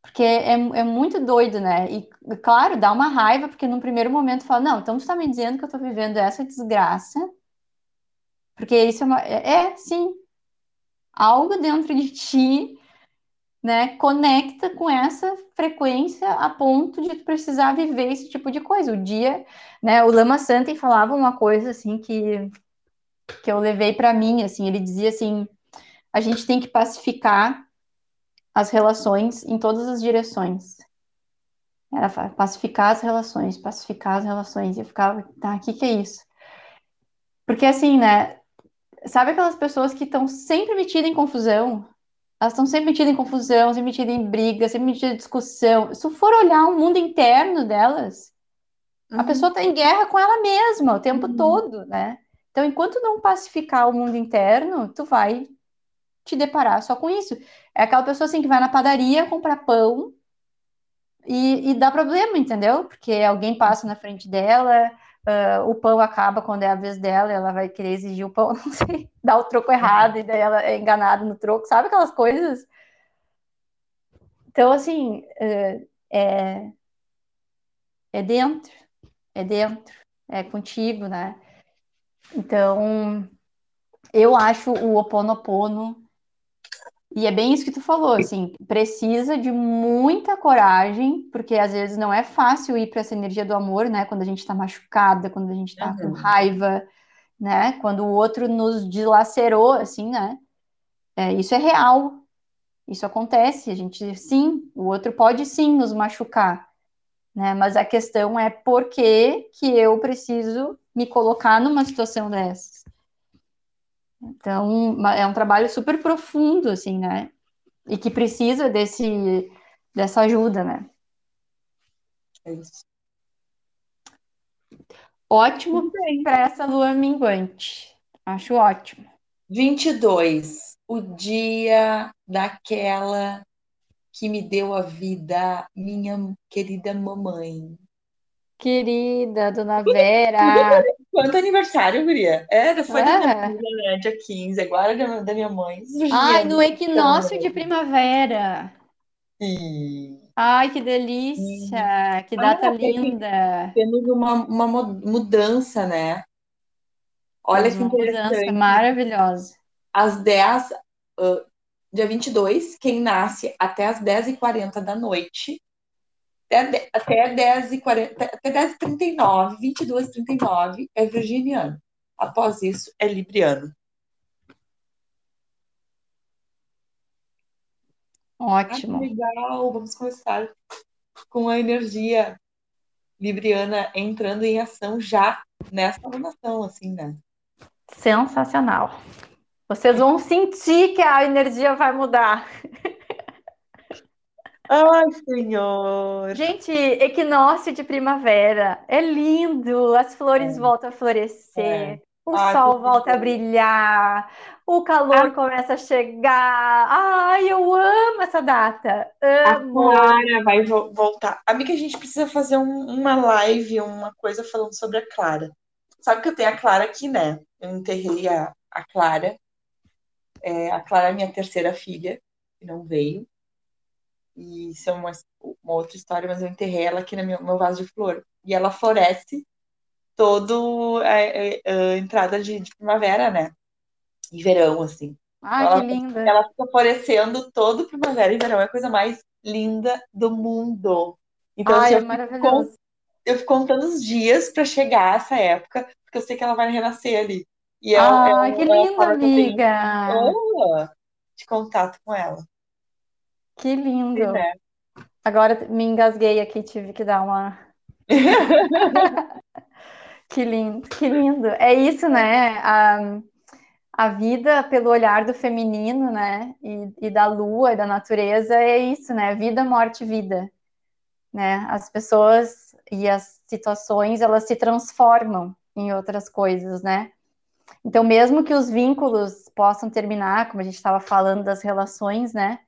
[SPEAKER 1] porque é, é muito doido, né? E claro, dá uma raiva, porque num primeiro momento fala, não, então tu tá me dizendo que eu tô vivendo essa desgraça, porque isso é uma, é, é, sim, algo dentro de ti, né, conecta com essa frequência a ponto de tu precisar viver esse tipo de coisa. O dia, né, o Lama Santen falava uma coisa assim que que eu levei para mim, assim, ele dizia assim, a gente tem que pacificar as relações em todas as direções. Era pacificar as relações, pacificar as relações. E eu ficava, tá, o que que é isso? Porque assim, né, sabe aquelas pessoas que estão sempre metidas em confusão? Elas estão sempre metidas em confusão, sempre metidas em briga, sempre metidas em discussão. Se tu for olhar o mundo interno delas, a
[SPEAKER 2] Uhum.
[SPEAKER 1] pessoa está em guerra com ela mesma o tempo
[SPEAKER 2] Uhum.
[SPEAKER 1] todo, né? Então, enquanto não pacificar o mundo interno, tu vai te deparar só com isso. É aquela pessoa assim que vai na padaria comprar pão e, e dá problema, entendeu? Porque alguém passa na frente dela, ah, o pão acaba quando é a vez dela, ela vai querer exigir o pão, não sei, dá o troco errado e daí ela é enganada no troco, sabe aquelas coisas? Então, assim, é, é, é dentro, é dentro, é contigo, né? Então, eu acho o Ho Oponopono, e é bem isso que tu falou, assim, precisa de muita coragem, porque às vezes não é fácil ir para essa energia do amor, né? Quando a gente tá machucada, quando a gente tá com
[SPEAKER 2] Uhum.
[SPEAKER 1] raiva, né? Quando o outro nos dilacerou, assim, né? É, isso é real, isso acontece, a gente, sim, o outro pode sim nos machucar, né? Mas a questão é por que que eu preciso me colocar numa situação dessas? Então, é um trabalho super profundo, assim, né? E que precisa desse, dessa ajuda, né?
[SPEAKER 2] É isso.
[SPEAKER 1] Ótimo para essa lua minguante. Acho ótimo.
[SPEAKER 2] 22, o dia daquela que me deu a vida, minha querida mamãe.
[SPEAKER 1] Querida Dona Vera.
[SPEAKER 2] Quanto aniversário, guria? Era, foi da minha
[SPEAKER 1] É.
[SPEAKER 2] filha, né? Dia 15, agora da, da minha mãe.
[SPEAKER 1] Ai, no
[SPEAKER 2] Juliana.
[SPEAKER 1] equinócio de primavera.
[SPEAKER 2] E...
[SPEAKER 1] Ai, que delícia. Que data
[SPEAKER 2] Ah,
[SPEAKER 1] linda.
[SPEAKER 2] Temos uma, uma mu- mudança, né? Olha que
[SPEAKER 1] uma mudança
[SPEAKER 2] interessante.
[SPEAKER 1] maravilhosa.
[SPEAKER 2] Às 10, ah, dia 22, quem nasce até as 10h40 da noite, até, até 10h40, até 10h39, 22h39 é virginiano. Após isso, é libriano.
[SPEAKER 1] Ótimo.
[SPEAKER 2] Ah, legal, vamos começar com a energia libriana entrando em ação já nessa alunação, assim, né?
[SPEAKER 1] Sensacional. Vocês vão sentir que a energia vai mudar.
[SPEAKER 2] Ai, Senhor!
[SPEAKER 1] Gente, equinócio de primavera é lindo, as flores
[SPEAKER 2] É.
[SPEAKER 1] voltam a florescer,
[SPEAKER 2] É.
[SPEAKER 1] o
[SPEAKER 2] Ai,
[SPEAKER 1] sol volta a brilhar, o calor começa a chegar. Ai, eu amo essa data.
[SPEAKER 2] A
[SPEAKER 1] Amo.
[SPEAKER 2] Clara vai vo- voltar. Amiga, a gente precisa fazer um- uma live, uma coisa falando sobre a Clara. Sabe que eu tenho a Clara aqui, né? Eu enterrei a, a Clara. É, a Clara é minha terceira filha, que não veio. E isso é uma, uma outra história, mas eu enterrei ela aqui no meu, meu vaso de flor. E ela floresce todo a, a- a entrada de, de primavera, né? E verão, assim.
[SPEAKER 1] Ai,
[SPEAKER 2] Ela-
[SPEAKER 1] que linda.
[SPEAKER 2] Ela fica florescendo todo primavera e verão. É a coisa mais linda do mundo. Então,
[SPEAKER 1] Ai,
[SPEAKER 2] assim,
[SPEAKER 1] é
[SPEAKER 2] eu, fico,
[SPEAKER 1] maravilhoso.
[SPEAKER 2] eu fico contando os dias para chegar essa época, porque eu sei que ela vai renascer ali. E é,
[SPEAKER 1] Ai,
[SPEAKER 2] é,
[SPEAKER 1] que
[SPEAKER 2] é a
[SPEAKER 1] lindo,
[SPEAKER 2] forma que eu tenho
[SPEAKER 1] amiga.
[SPEAKER 2] de contato com ela.
[SPEAKER 1] Que lindo.
[SPEAKER 2] Né?
[SPEAKER 1] Agora me engasguei aqui, tive que dar uma. Que lindo, que lindo. É isso, né? A, a vida pelo olhar do feminino, né? E, e da lua e da natureza é isso, né? Vida, morte, vida. Né? As pessoas e as situações, elas se transformam em outras coisas, né? Então, mesmo que os vínculos possam terminar, como a gente estava falando das relações, né?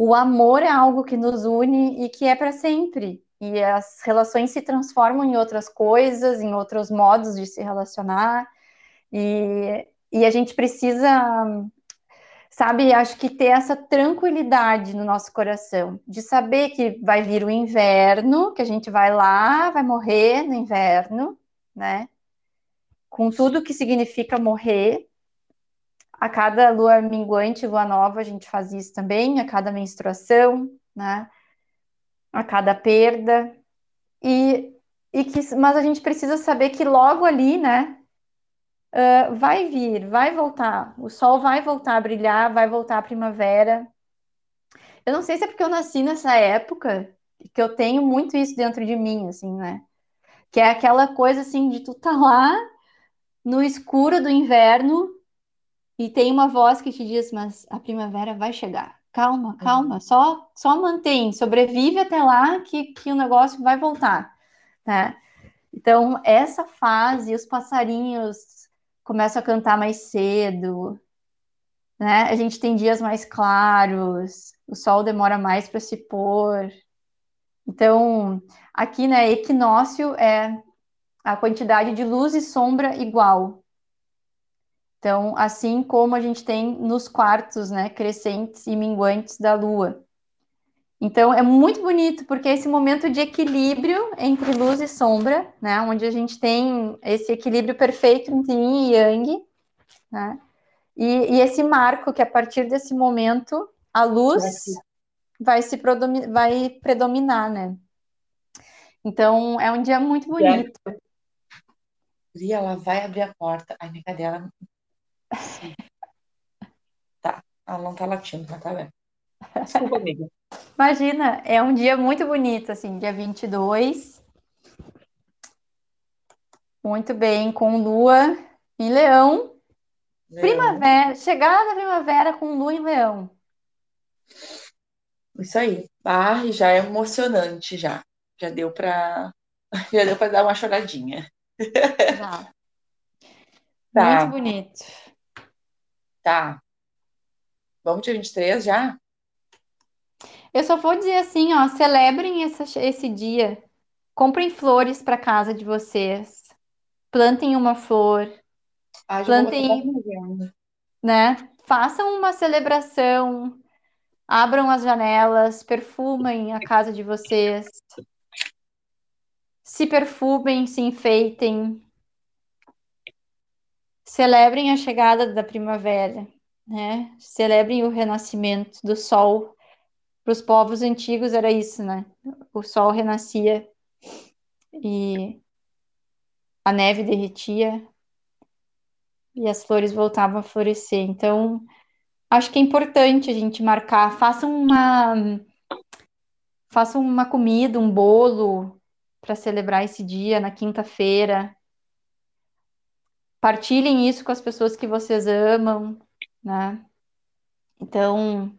[SPEAKER 1] O amor é algo que nos une e que é para sempre. E as relações se transformam em outras coisas, em outros modos de se relacionar. E, e a gente precisa, sabe, acho que ter essa tranquilidade no nosso coração, de saber que vai vir o inverno, que a gente vai lá, vai morrer no inverno, né? Com tudo que significa morrer. A cada lua minguante, lua nova, a gente faz isso também, a cada menstruação, né? A cada perda. E, e que, mas a gente precisa saber que logo ali, né? Uh, vai vir, vai voltar. O sol vai voltar a brilhar, vai voltar a primavera. Eu não sei se é porque eu nasci nessa época que eu tenho muito isso dentro de mim, assim, né? Que é aquela coisa assim de tu tá lá no escuro do inverno e tem uma voz que te diz, mas a primavera vai chegar. Calma, calma, só, só mantém, sobrevive até lá que, que o negócio vai voltar, né? Então, essa fase, os passarinhos começam a cantar mais cedo, né? A gente tem dias mais claros, o sol demora mais para se pôr. Então, aqui, né, equinócio é a quantidade de luz e sombra igual. Então, assim como a gente tem nos quartos, né, crescentes e minguantes da Lua. Então, é muito bonito, porque é esse momento de equilíbrio entre luz e sombra, né, onde a gente tem esse equilíbrio perfeito entre yin e yang, né, e, e esse marco que a partir desse momento a luz vai se vai predominar, né. Então, é um dia muito bonito.
[SPEAKER 2] E ela vai abrir a porta. Ai, minha cadela Tá, ela não tá latindo, mas tá bem. Desculpa, amiga.
[SPEAKER 1] Imagina, é um dia muito bonito, assim, dia 22. Muito bem, com lua em leão.
[SPEAKER 2] Leão.
[SPEAKER 1] Primavera, chegada da primavera com lua em leão.
[SPEAKER 2] Isso aí. Ah, já é emocionante já. Já deu pra já deu para dar uma choradinha.
[SPEAKER 1] Já.
[SPEAKER 2] Tá.
[SPEAKER 1] Muito bonito.
[SPEAKER 2] Tá. Vamos dia 23 já?
[SPEAKER 1] Eu só vou dizer assim, ó, celebrem essa, esse dia. Comprem flores para casa de vocês. Plantem uma flor,
[SPEAKER 2] Ah,
[SPEAKER 1] Plantem- né? Façam uma celebração. Abram as janelas, perfumem a casa de vocês. Se perfumem, se enfeitem. Celebrem a chegada da primavera, né? Celebrem o renascimento do sol. Para os povos antigos era isso, né? O sol renascia e a neve derretia e as flores voltavam a florescer. Então, acho que é importante a gente marcar. Façam uma, façam uma comida, um bolo para celebrar esse dia na quinta-feira. Partilhem isso com as pessoas que vocês amam, né? Então,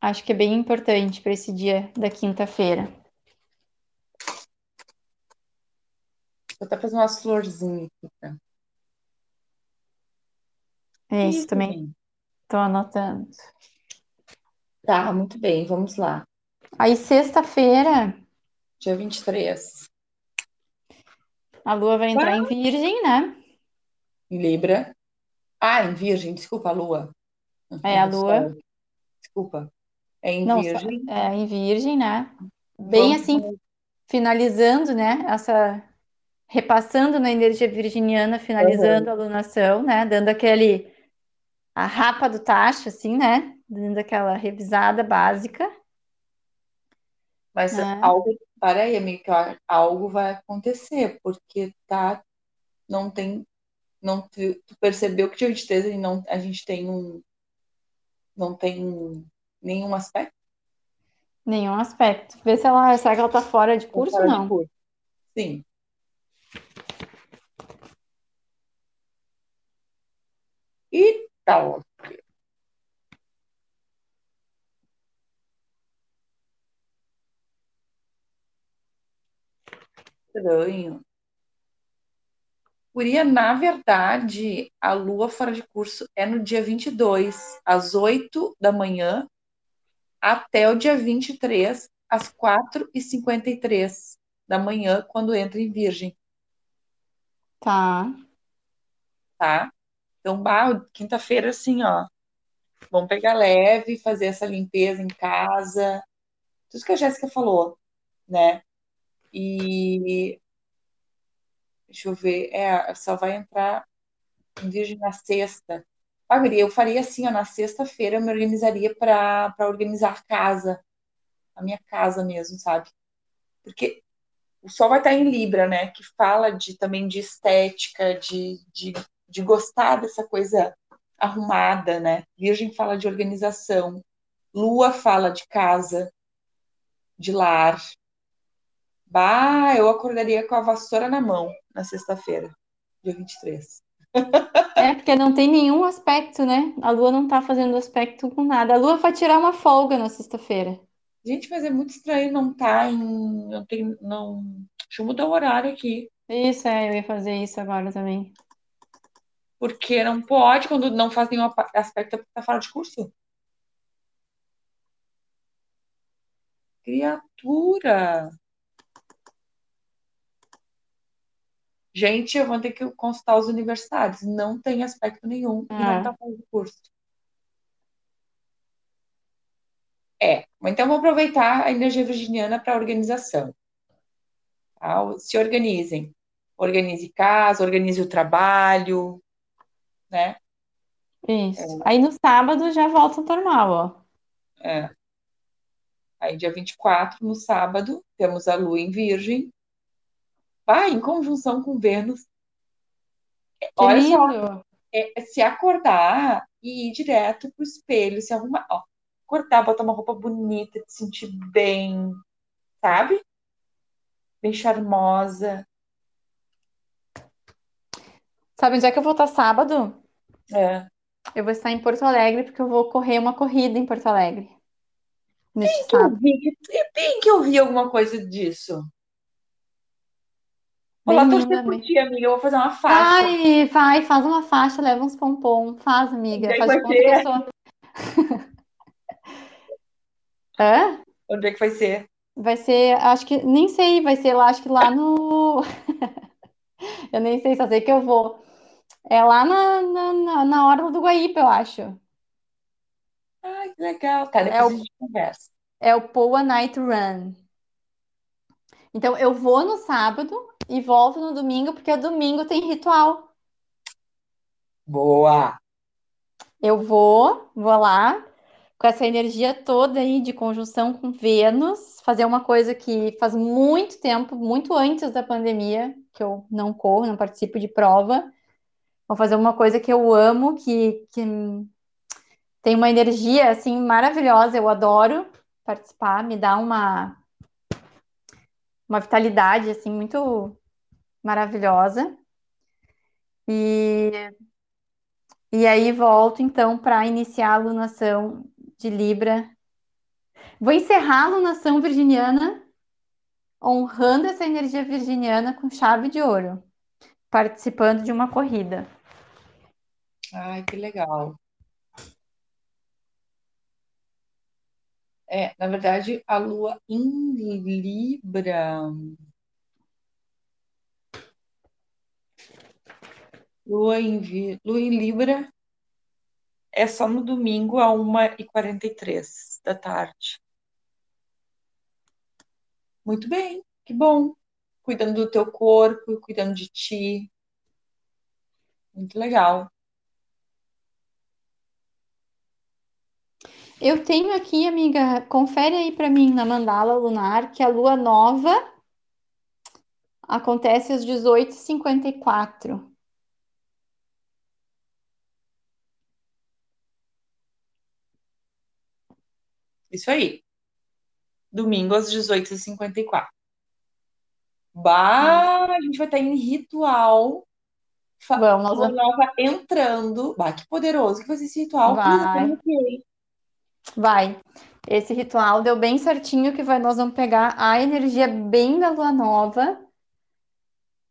[SPEAKER 1] acho que é bem importante para esse dia da quinta-feira.
[SPEAKER 2] Vou até fazer umas florzinhas aqui, tá?
[SPEAKER 1] É isso também. Estou anotando.
[SPEAKER 2] Tá, muito bem, vamos lá.
[SPEAKER 1] Aí, sexta-feira,
[SPEAKER 2] Dia 23.
[SPEAKER 1] a lua vai entrar em Virgem, né?
[SPEAKER 2] Em Libra. Ah, em Virgem, desculpa, a Lua.
[SPEAKER 1] É, a
[SPEAKER 2] Uhum,
[SPEAKER 1] lua.
[SPEAKER 2] Desculpa. É em
[SPEAKER 1] Não, só-
[SPEAKER 2] Virgem.
[SPEAKER 1] é em Virgem, né? Bem
[SPEAKER 2] Vamos-
[SPEAKER 1] assim, finalizando, né? Essa. Repassando na energia virginiana, finalizando a alunação, né? Dando aquele. A rapa do tacho, assim, né? Dando aquela revisada básica.
[SPEAKER 2] Mas
[SPEAKER 1] né?
[SPEAKER 2] algo, para aí, amiga, algo vai acontecer, porque tá, não tem, não, tu tu percebeu que dia 23 a gente não, a gente tem um, não tem nenhum aspecto
[SPEAKER 1] Nenhum aspecto. Vê se ela. Será que ela tá fora de curso ou não?
[SPEAKER 2] curso. Sim. E tal. Estranho. Guria, na verdade, a lua fora de curso é no dia 22, às 8 da manhã, até o dia 23, às 4h53 da manhã, quando entra em Virgem,
[SPEAKER 1] Tá.
[SPEAKER 2] tá? Então, quinta-feira, assim, ó, vamos pegar leve, fazer essa limpeza em casa, tudo que a Jéssica falou, né? E deixa eu ver, é, só vai entrar em Virgem na sexta. Ah, eu faria assim, ó, na sexta-feira eu me organizaria para para organizar a casa, a minha casa mesmo, sabe? Porque o Sol vai estar em Libra, né? Que fala de também de estética, de, de, de gostar dessa coisa arrumada, né? Virgem fala de organização, Lua fala de casa, de lar. Bah, eu acordaria com a vassoura na mão na sexta-feira, dia 23.
[SPEAKER 1] É, porque não tem nenhum aspecto, né? A lua não tá fazendo aspecto com nada. A lua vai tirar uma folga na sexta-feira.
[SPEAKER 2] Gente, mas é muito estranho não tá em. Não tem. Não. Deixa eu mudar o horário aqui.
[SPEAKER 1] Isso, é, eu ia fazer isso agora também.
[SPEAKER 2] Porque não pode, quando não faz nenhum aspecto, é tá fora de curso. Criatura! Gente, eu vou ter que consultar os universitários. Não tem aspecto nenhum e não
[SPEAKER 1] É.
[SPEAKER 2] tá fora de curso. É, então vou aproveitar a energia virginiana para organização. tá? Se organizem. Organize casa, organize o trabalho, né?
[SPEAKER 1] Isso. Aí no sábado já volta ao normal, ó.
[SPEAKER 2] É. Aí, dia 24, no sábado, temos a Lua em Virgem. Vai em conjunção com Vênus.
[SPEAKER 1] Que
[SPEAKER 2] Olha só,
[SPEAKER 1] lindo.
[SPEAKER 2] é, se acordar e ir direto pro espelho, se arrumar, ó, acordar, botar uma roupa bonita, te sentir bem, sabe? Bem charmosa.
[SPEAKER 1] Sabe onde é que eu vou estar sábado?
[SPEAKER 2] É.
[SPEAKER 1] Eu vou estar em Porto Alegre porque eu vou correr uma corrida em Porto Alegre. Neste
[SPEAKER 2] Que
[SPEAKER 1] sábado.
[SPEAKER 2] vi, que- bem que eu vi alguma coisa disso. Vou lá torcer por ti, amiga. Eu vou fazer uma faixa.
[SPEAKER 1] Vai, vai, faz uma faixa, leva uns pompom. Faz, amiga.
[SPEAKER 2] É
[SPEAKER 1] Faz de que eu sou. Hã?
[SPEAKER 2] Onde é que vai ser?
[SPEAKER 1] Vai ser, acho que, nem sei, vai ser lá, acho que lá no. Eu nem sei, só sei que eu vou. É lá na, na, na, na Orla do Guaíba, eu acho.
[SPEAKER 2] Ai, que legal. Tá,
[SPEAKER 1] É
[SPEAKER 2] depois
[SPEAKER 1] o-
[SPEAKER 2] a gente conversa.
[SPEAKER 1] É o Poa Night Run. Então, eu vou no sábado e volto no domingo, porque domingo tem ritual.
[SPEAKER 2] Boa!
[SPEAKER 1] eu vou, vou lá com essa energia toda aí de conjunção com Vênus, fazer uma coisa que faz muito tempo, muito antes da pandemia, que eu não corro, não participo de prova. Vou fazer uma coisa que eu amo, que, que tem uma energia assim maravilhosa, eu adoro participar, me dá uma uma vitalidade assim muito maravilhosa. E e aí volto então para iniciar a alunação de Libra. Vou encerrar a alunação virginiana honrando essa energia virginiana com chave de ouro, participando de uma corrida.
[SPEAKER 2] Ai, que legal. É, na verdade, a lua em Libra. Lua em, lua em Libra é só no domingo a 1h43 da tarde. Muito bem, que bom. Cuidando do teu corpo, cuidando de ti. Muito legal.
[SPEAKER 1] Eu tenho aqui, amiga, confere aí para mim na mandala lunar que a lua nova acontece às 18h54.
[SPEAKER 2] Isso aí. Domingo às 18h54. Bah, a gente vai estar em ritual.
[SPEAKER 1] Vamos,
[SPEAKER 2] Lua nova entrando. Bah, que poderoso que vai ser esse ritual.
[SPEAKER 1] Vai. Vai. Esse ritual deu bem certinho que vai, nós vamos pegar a energia bem da lua nova.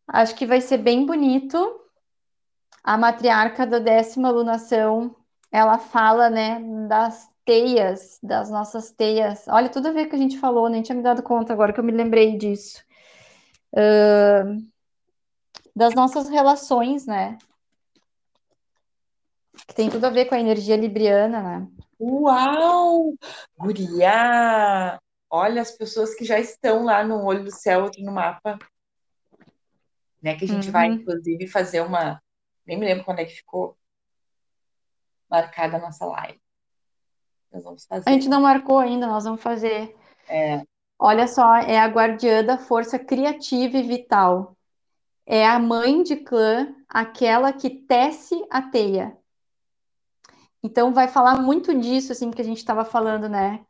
[SPEAKER 1] Acho que vai ser bem bonito. A matriarca da décima lunação, ela fala, né, das teias, das nossas teias. Olha, tudo a ver que a gente falou, nem tinha me dado conta agora que eu me lembrei disso. Ahn, das nossas relações, né? Que tem tudo a ver com a energia libriana, né?
[SPEAKER 2] Uau! Guria! Olha as pessoas que já estão lá no olho do céu, aqui no mapa, né? Que a gente vai,
[SPEAKER 1] Uhum.
[SPEAKER 2] inclusive, fazer uma. Nem me lembro quando é que ficou marcada a nossa live. Nós vamos
[SPEAKER 1] A
[SPEAKER 2] fazer.
[SPEAKER 1] gente não marcou ainda, nós vamos fazer.
[SPEAKER 2] É,
[SPEAKER 1] Olha só, é a guardiã da força criativa e vital. É a mãe de clã, aquela que tece a teia. Então vai falar muito disso, assim, que a gente estava falando, né?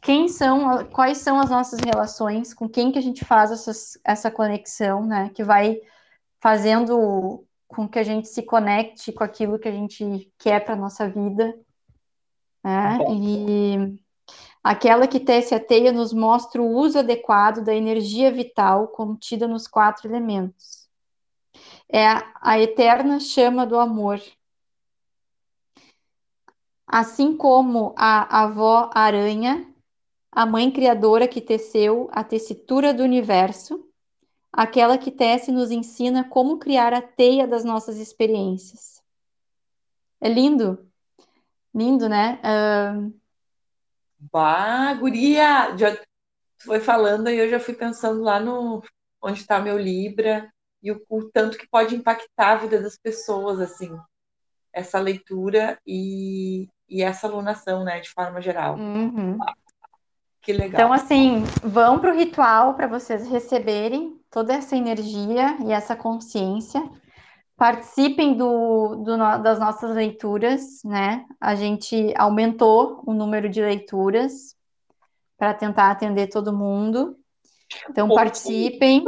[SPEAKER 1] Quem são, quais são as nossas relações, com quem que a gente faz essas, essa conexão, né? Que vai fazendo com que a gente se conecte com aquilo que a gente quer para nossa vida, né? E aquela que tece a teia nos mostra o uso adequado da energia vital contida nos quatro elementos. É a, eterna chama do amor. Assim como a avó aranha, a mãe criadora que teceu a tessitura do universo, aquela que tece nos ensina como criar a teia das nossas experiências. É lindo, lindo, né? Ah,
[SPEAKER 2] Bah, guria! Já tu foi falando e eu já fui pensando lá no onde está meu Libra e o, o tanto que pode impactar a vida das pessoas, assim, essa leitura e, e essa alunação, né, de forma geral.
[SPEAKER 1] uhum.
[SPEAKER 2] Que legal.
[SPEAKER 1] Então, assim, vão para o ritual para vocês receberem toda essa energia e essa consciência. Participem do, do das nossas leituras, né? A gente aumentou o número de leituras para tentar atender todo mundo. Então,
[SPEAKER 2] Pouquinho.
[SPEAKER 1] participem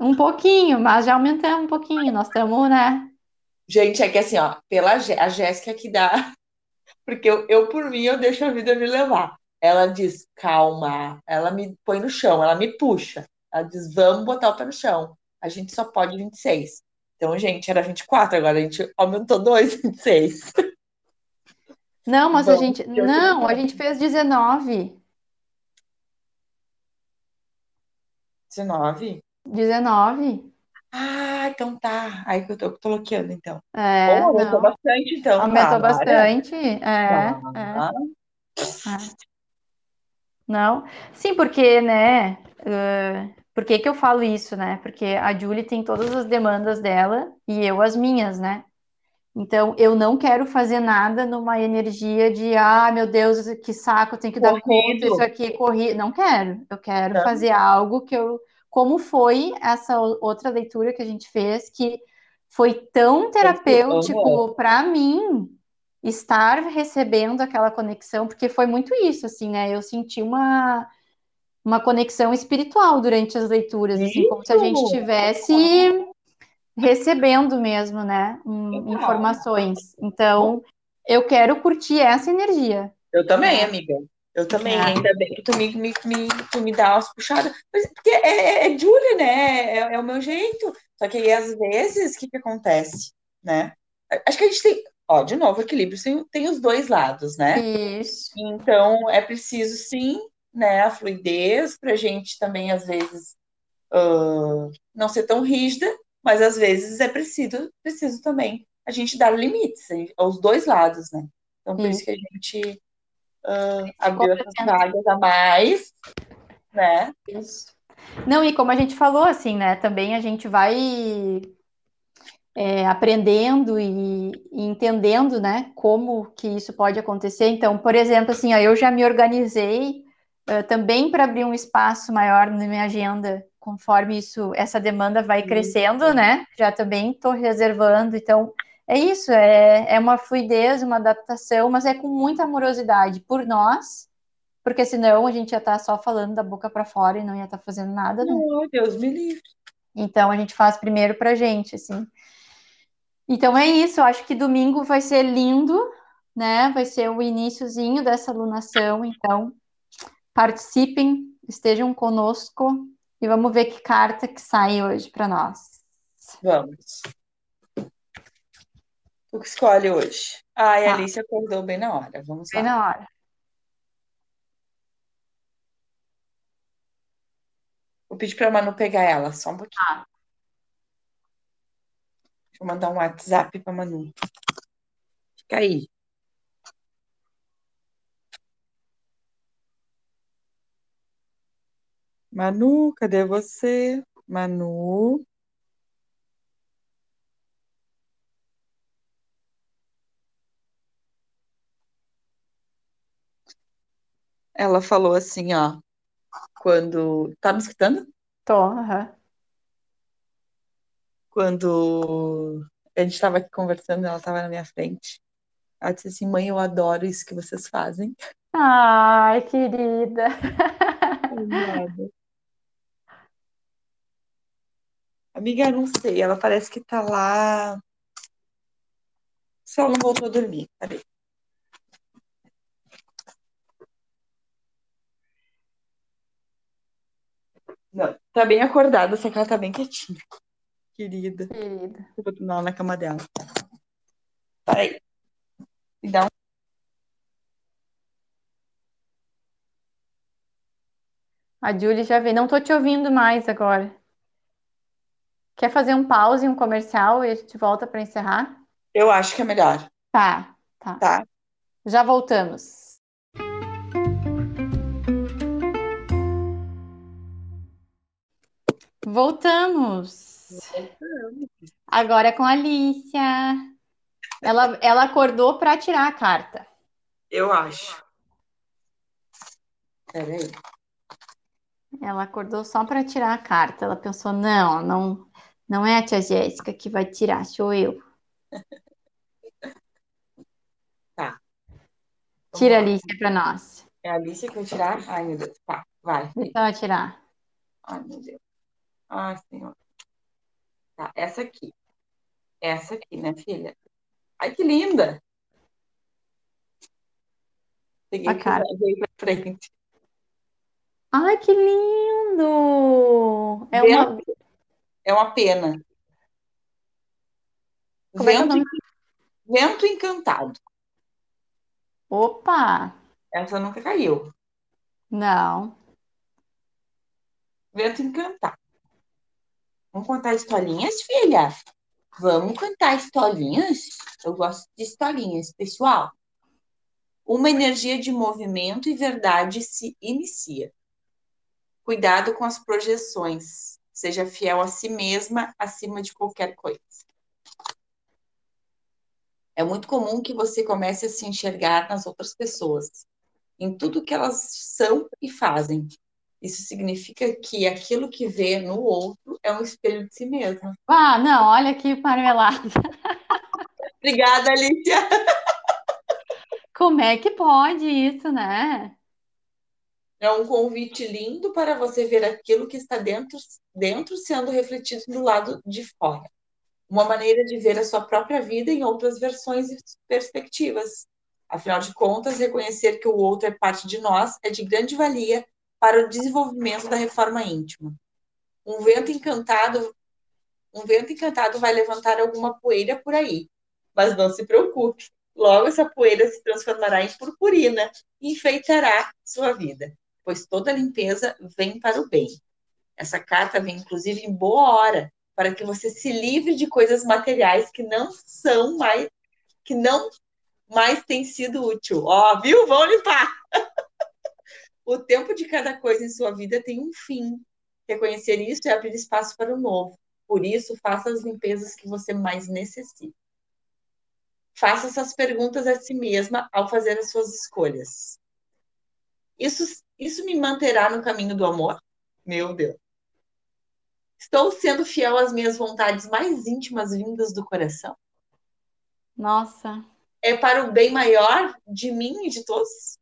[SPEAKER 1] um pouquinho, mas já aumentamos um pouquinho. Nós estamos, né?
[SPEAKER 2] Gente, é que assim, ó, pela a Jéssica que dá, porque eu, eu, por mim, eu deixo a vida me levar. Ela diz, calma, ela me põe no chão, ela me puxa. Ela diz, vamos botar o pé no chão. A gente só pode 26. Então, gente, era 24, agora a gente aumentou dois, 26.
[SPEAKER 1] Não, mas a
[SPEAKER 2] Vamos,
[SPEAKER 1] gente.
[SPEAKER 2] eu
[SPEAKER 1] Não, a gente fez 19.
[SPEAKER 2] 19?
[SPEAKER 1] 19.
[SPEAKER 2] Ah, então tá. Aí que eu tô, tô bloqueando, então.
[SPEAKER 1] É,
[SPEAKER 2] Oh, aumentou bastante, então.
[SPEAKER 1] Aumentou
[SPEAKER 2] Para.
[SPEAKER 1] bastante. É, é.
[SPEAKER 2] Tá.
[SPEAKER 1] É. Não, sim, porque, né? eh, por que que eu falo isso, né? Porque a Julie tem todas as demandas dela e eu as minhas, né? Então, eu não quero fazer nada numa energia de, ah, meu Deus, que saco, tenho que dar conta, isso aqui, corri. Não quero. Eu quero não. fazer algo que eu. Como foi essa outra leitura que a gente fez, que foi tão terapêutico para mim estar recebendo aquela conexão, porque foi muito isso, assim, né? Eu senti uma, uma conexão espiritual durante as leituras, assim, como se a gente tivesse recebendo mesmo, né, um, informações. Então, eu quero curtir essa energia.
[SPEAKER 2] Eu também, amiga. Eu também, é. ainda bem que tu me, me, me, tu me dá umas puxadas. Mas, porque é, é, é Julia, né? É, é, o meu jeito. Só que aí, às vezes, o que, que acontece, né? Acho que a gente tem, ó, de novo, equilíbrio tem, tem os dois lados, né?
[SPEAKER 1] Isso.
[SPEAKER 2] Então, é preciso, sim, né, a fluidez para a gente também, às vezes, uh, não ser tão rígida, mas às vezes é preciso, preciso também a gente dar limites aos dois lados, né? Então, por isso que a gente uh, abriu essas vagas a mais, né?
[SPEAKER 1] Isso. Não, e como a gente falou, assim, né? Também a gente vai é, aprendendo e, e, entendendo, né? Como que isso pode acontecer. Então, por exemplo, assim, ó, eu já me organizei uh, também para abrir um espaço maior na minha agenda conforme isso, essa demanda vai crescendo, né? Já também estou reservando, então é isso, é, é uma fluidez, uma adaptação, mas é com muita amorosidade por nós, porque senão a gente ia estar tá só falando da boca para fora e não ia estar tá fazendo nada, né?
[SPEAKER 2] Oh, Deus me livre.
[SPEAKER 1] Então a gente faz primeiro pra gente, assim. Então é isso, eu acho que domingo vai ser lindo, né? Vai ser o iníciozinho dessa alunação, então participem, estejam conosco e vamos ver que carta que sai hoje para nós.
[SPEAKER 2] Vamos. O que escolhe hoje? Ah, e a Alice acordou bem na hora. Vamos
[SPEAKER 1] bem lá. Bem na hora.
[SPEAKER 2] Vou pedir para a Manu pegar ela, só um pouquinho. Deixa eu mandar um WhatsApp para Manu. Fica aí. Manu, cadê você? Manu. Ela falou assim, ó, quando. Tá me escutando?
[SPEAKER 1] Tô, aham.
[SPEAKER 2] Quando a gente estava aqui conversando, ela estava na minha frente. Ela disse assim: Mãe, eu adoro isso que vocês fazem.
[SPEAKER 1] Ai, querida.
[SPEAKER 2] Obrigada. Amiga, não sei, ela parece que tá lá. Se ela não voltou a dormir, peraí. Não, tá bem acordada, só que ela tá bem quietinha. Querida.
[SPEAKER 1] Querida.
[SPEAKER 2] Eu vou tomar na cama dela. Peraí. Me dá um.
[SPEAKER 1] A Julie já veio. Não tô te ouvindo mais agora. Quer fazer um pause, um comercial e a gente volta para encerrar?
[SPEAKER 2] Eu acho que é melhor.
[SPEAKER 1] Tá, tá.
[SPEAKER 2] Tá.
[SPEAKER 1] Já voltamos. Voltamos. Voltamos. Agora é com a Alicia. Ela, ela acordou para tirar a carta.
[SPEAKER 2] Eu acho. Peraí.
[SPEAKER 1] Ela acordou só para tirar a carta. Ela pensou: não, não, não é a tia Jéssica que vai tirar, sou eu.
[SPEAKER 2] Tá.
[SPEAKER 1] Tira a Alicia para nós.
[SPEAKER 2] É a Alicia que vai tirar? Ai, meu Deus. Tá, vai.
[SPEAKER 1] Deixa ela tirar.
[SPEAKER 2] Ai, meu Deus. Ai, senhor. Tá, essa aqui. Essa aqui, né, filha? Ai, que linda! Peguei
[SPEAKER 1] a cara.
[SPEAKER 2] veio pra frente.
[SPEAKER 1] Ai, que lindo! É
[SPEAKER 2] uma é uma pena. Como vento, é que é? Vento encantado.
[SPEAKER 1] Opa!
[SPEAKER 2] Essa nunca caiu.
[SPEAKER 1] Não.
[SPEAKER 2] Vento encantado. Vamos contar historinhas, filha? Vamos contar historinhas? Eu gosto de historinhas, pessoal. Uma energia de movimento e verdade se inicia. Cuidado com as projeções Seja fiel a si mesma acima de qualquer coisa. É muito comum que você comece a se enxergar nas outras pessoas, em tudo que elas são e fazem. Isso significa que aquilo que vê no outro é um espelho de si mesmo.
[SPEAKER 1] Ah, não, olha que marmelada.
[SPEAKER 2] Obrigada, Alicia.
[SPEAKER 1] Como é que pode isso, né?
[SPEAKER 2] É um convite lindo para você ver aquilo que está dentro, dentro sendo refletido do lado de fora. Uma maneira de ver a sua própria vida em outras versões e perspectivas. Afinal de contas, reconhecer que o outro é parte de nós é de grande valia para o desenvolvimento da reforma íntima. Um vento encantado, um vento encantado vai levantar alguma poeira por aí, mas não se preocupe. Logo essa poeira se transformará em purpurina e enfeitará sua vida pois toda limpeza vem para o bem. Essa carta vem, inclusive, em boa hora, para que você se livre de coisas materiais que não são mais, que não mais têm sido útil. Ó, viu? Vão limpar! o tempo de cada coisa em sua vida tem um fim. Reconhecer isso é abrir espaço para o novo. Por isso, faça as limpezas que você mais necessita. Faça essas perguntas a si mesma ao fazer as suas escolhas. Isso isso me manterá no caminho do amor? Meu Deus. Estou sendo fiel às minhas vontades mais íntimas vindas do coração?
[SPEAKER 1] Nossa.
[SPEAKER 2] É para o bem maior de mim e de todos?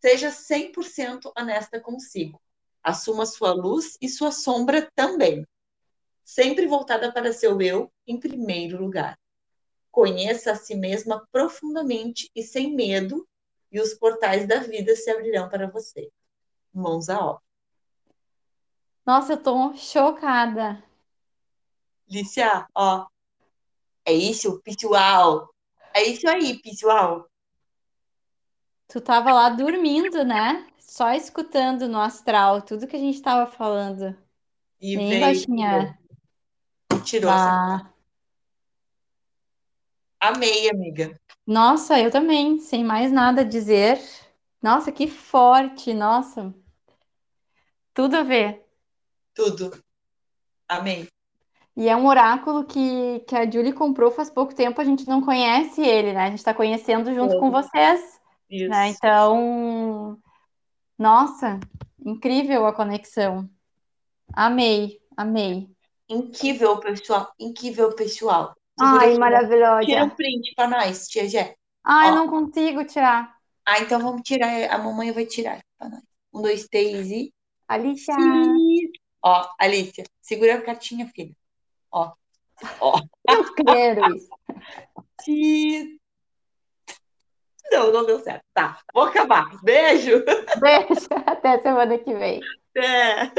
[SPEAKER 2] Seja 100% honesta consigo. Assuma sua luz e sua sombra também. Sempre voltada para seu eu em primeiro lugar. Conheça a si mesma profundamente e sem medo e os portais da vida se abrirão para você. Mãos à obra.
[SPEAKER 1] Nossa, eu tô chocada.
[SPEAKER 2] Lícia, ó. É isso, pessoal. É isso aí, pessoal.
[SPEAKER 1] Tu tava lá dormindo, né? Só escutando no astral tudo que a gente tava falando.
[SPEAKER 2] E
[SPEAKER 1] Bem
[SPEAKER 2] veio,
[SPEAKER 1] baixinha.
[SPEAKER 2] tirou
[SPEAKER 1] Ah.
[SPEAKER 2] essa. Amei, amiga.
[SPEAKER 1] Nossa, eu também, sem mais nada a dizer. Nossa, que forte, nossa. Tudo a ver.
[SPEAKER 2] Tudo. Amei.
[SPEAKER 1] E é um oráculo que, que a Julie comprou faz pouco tempo, a gente não conhece ele, né? A gente está conhecendo junto com vocês,
[SPEAKER 2] Isso.
[SPEAKER 1] né? Então, nossa, incrível a conexão. Amei, amei.
[SPEAKER 2] Incrível, pessoal. Incrível, pessoal.
[SPEAKER 1] Ai,
[SPEAKER 2] Tira um
[SPEAKER 1] maravilhosa.
[SPEAKER 2] print para nós, tia Jé.
[SPEAKER 1] Ai,
[SPEAKER 2] Ó.
[SPEAKER 1] não consigo tirar.
[SPEAKER 2] Ah, então vamos tirar. A mamãe vai tirar para nós. Um, dois, três e.
[SPEAKER 1] Alicia.
[SPEAKER 2] Ó, Alicia, segura a cartinha, filha. Ó. Ó.
[SPEAKER 1] Eu quero isso.
[SPEAKER 2] Sim. Não, não deu certo. Tá, vou acabar. Beijo.
[SPEAKER 1] Beijo. Até semana que vem.
[SPEAKER 2] Até.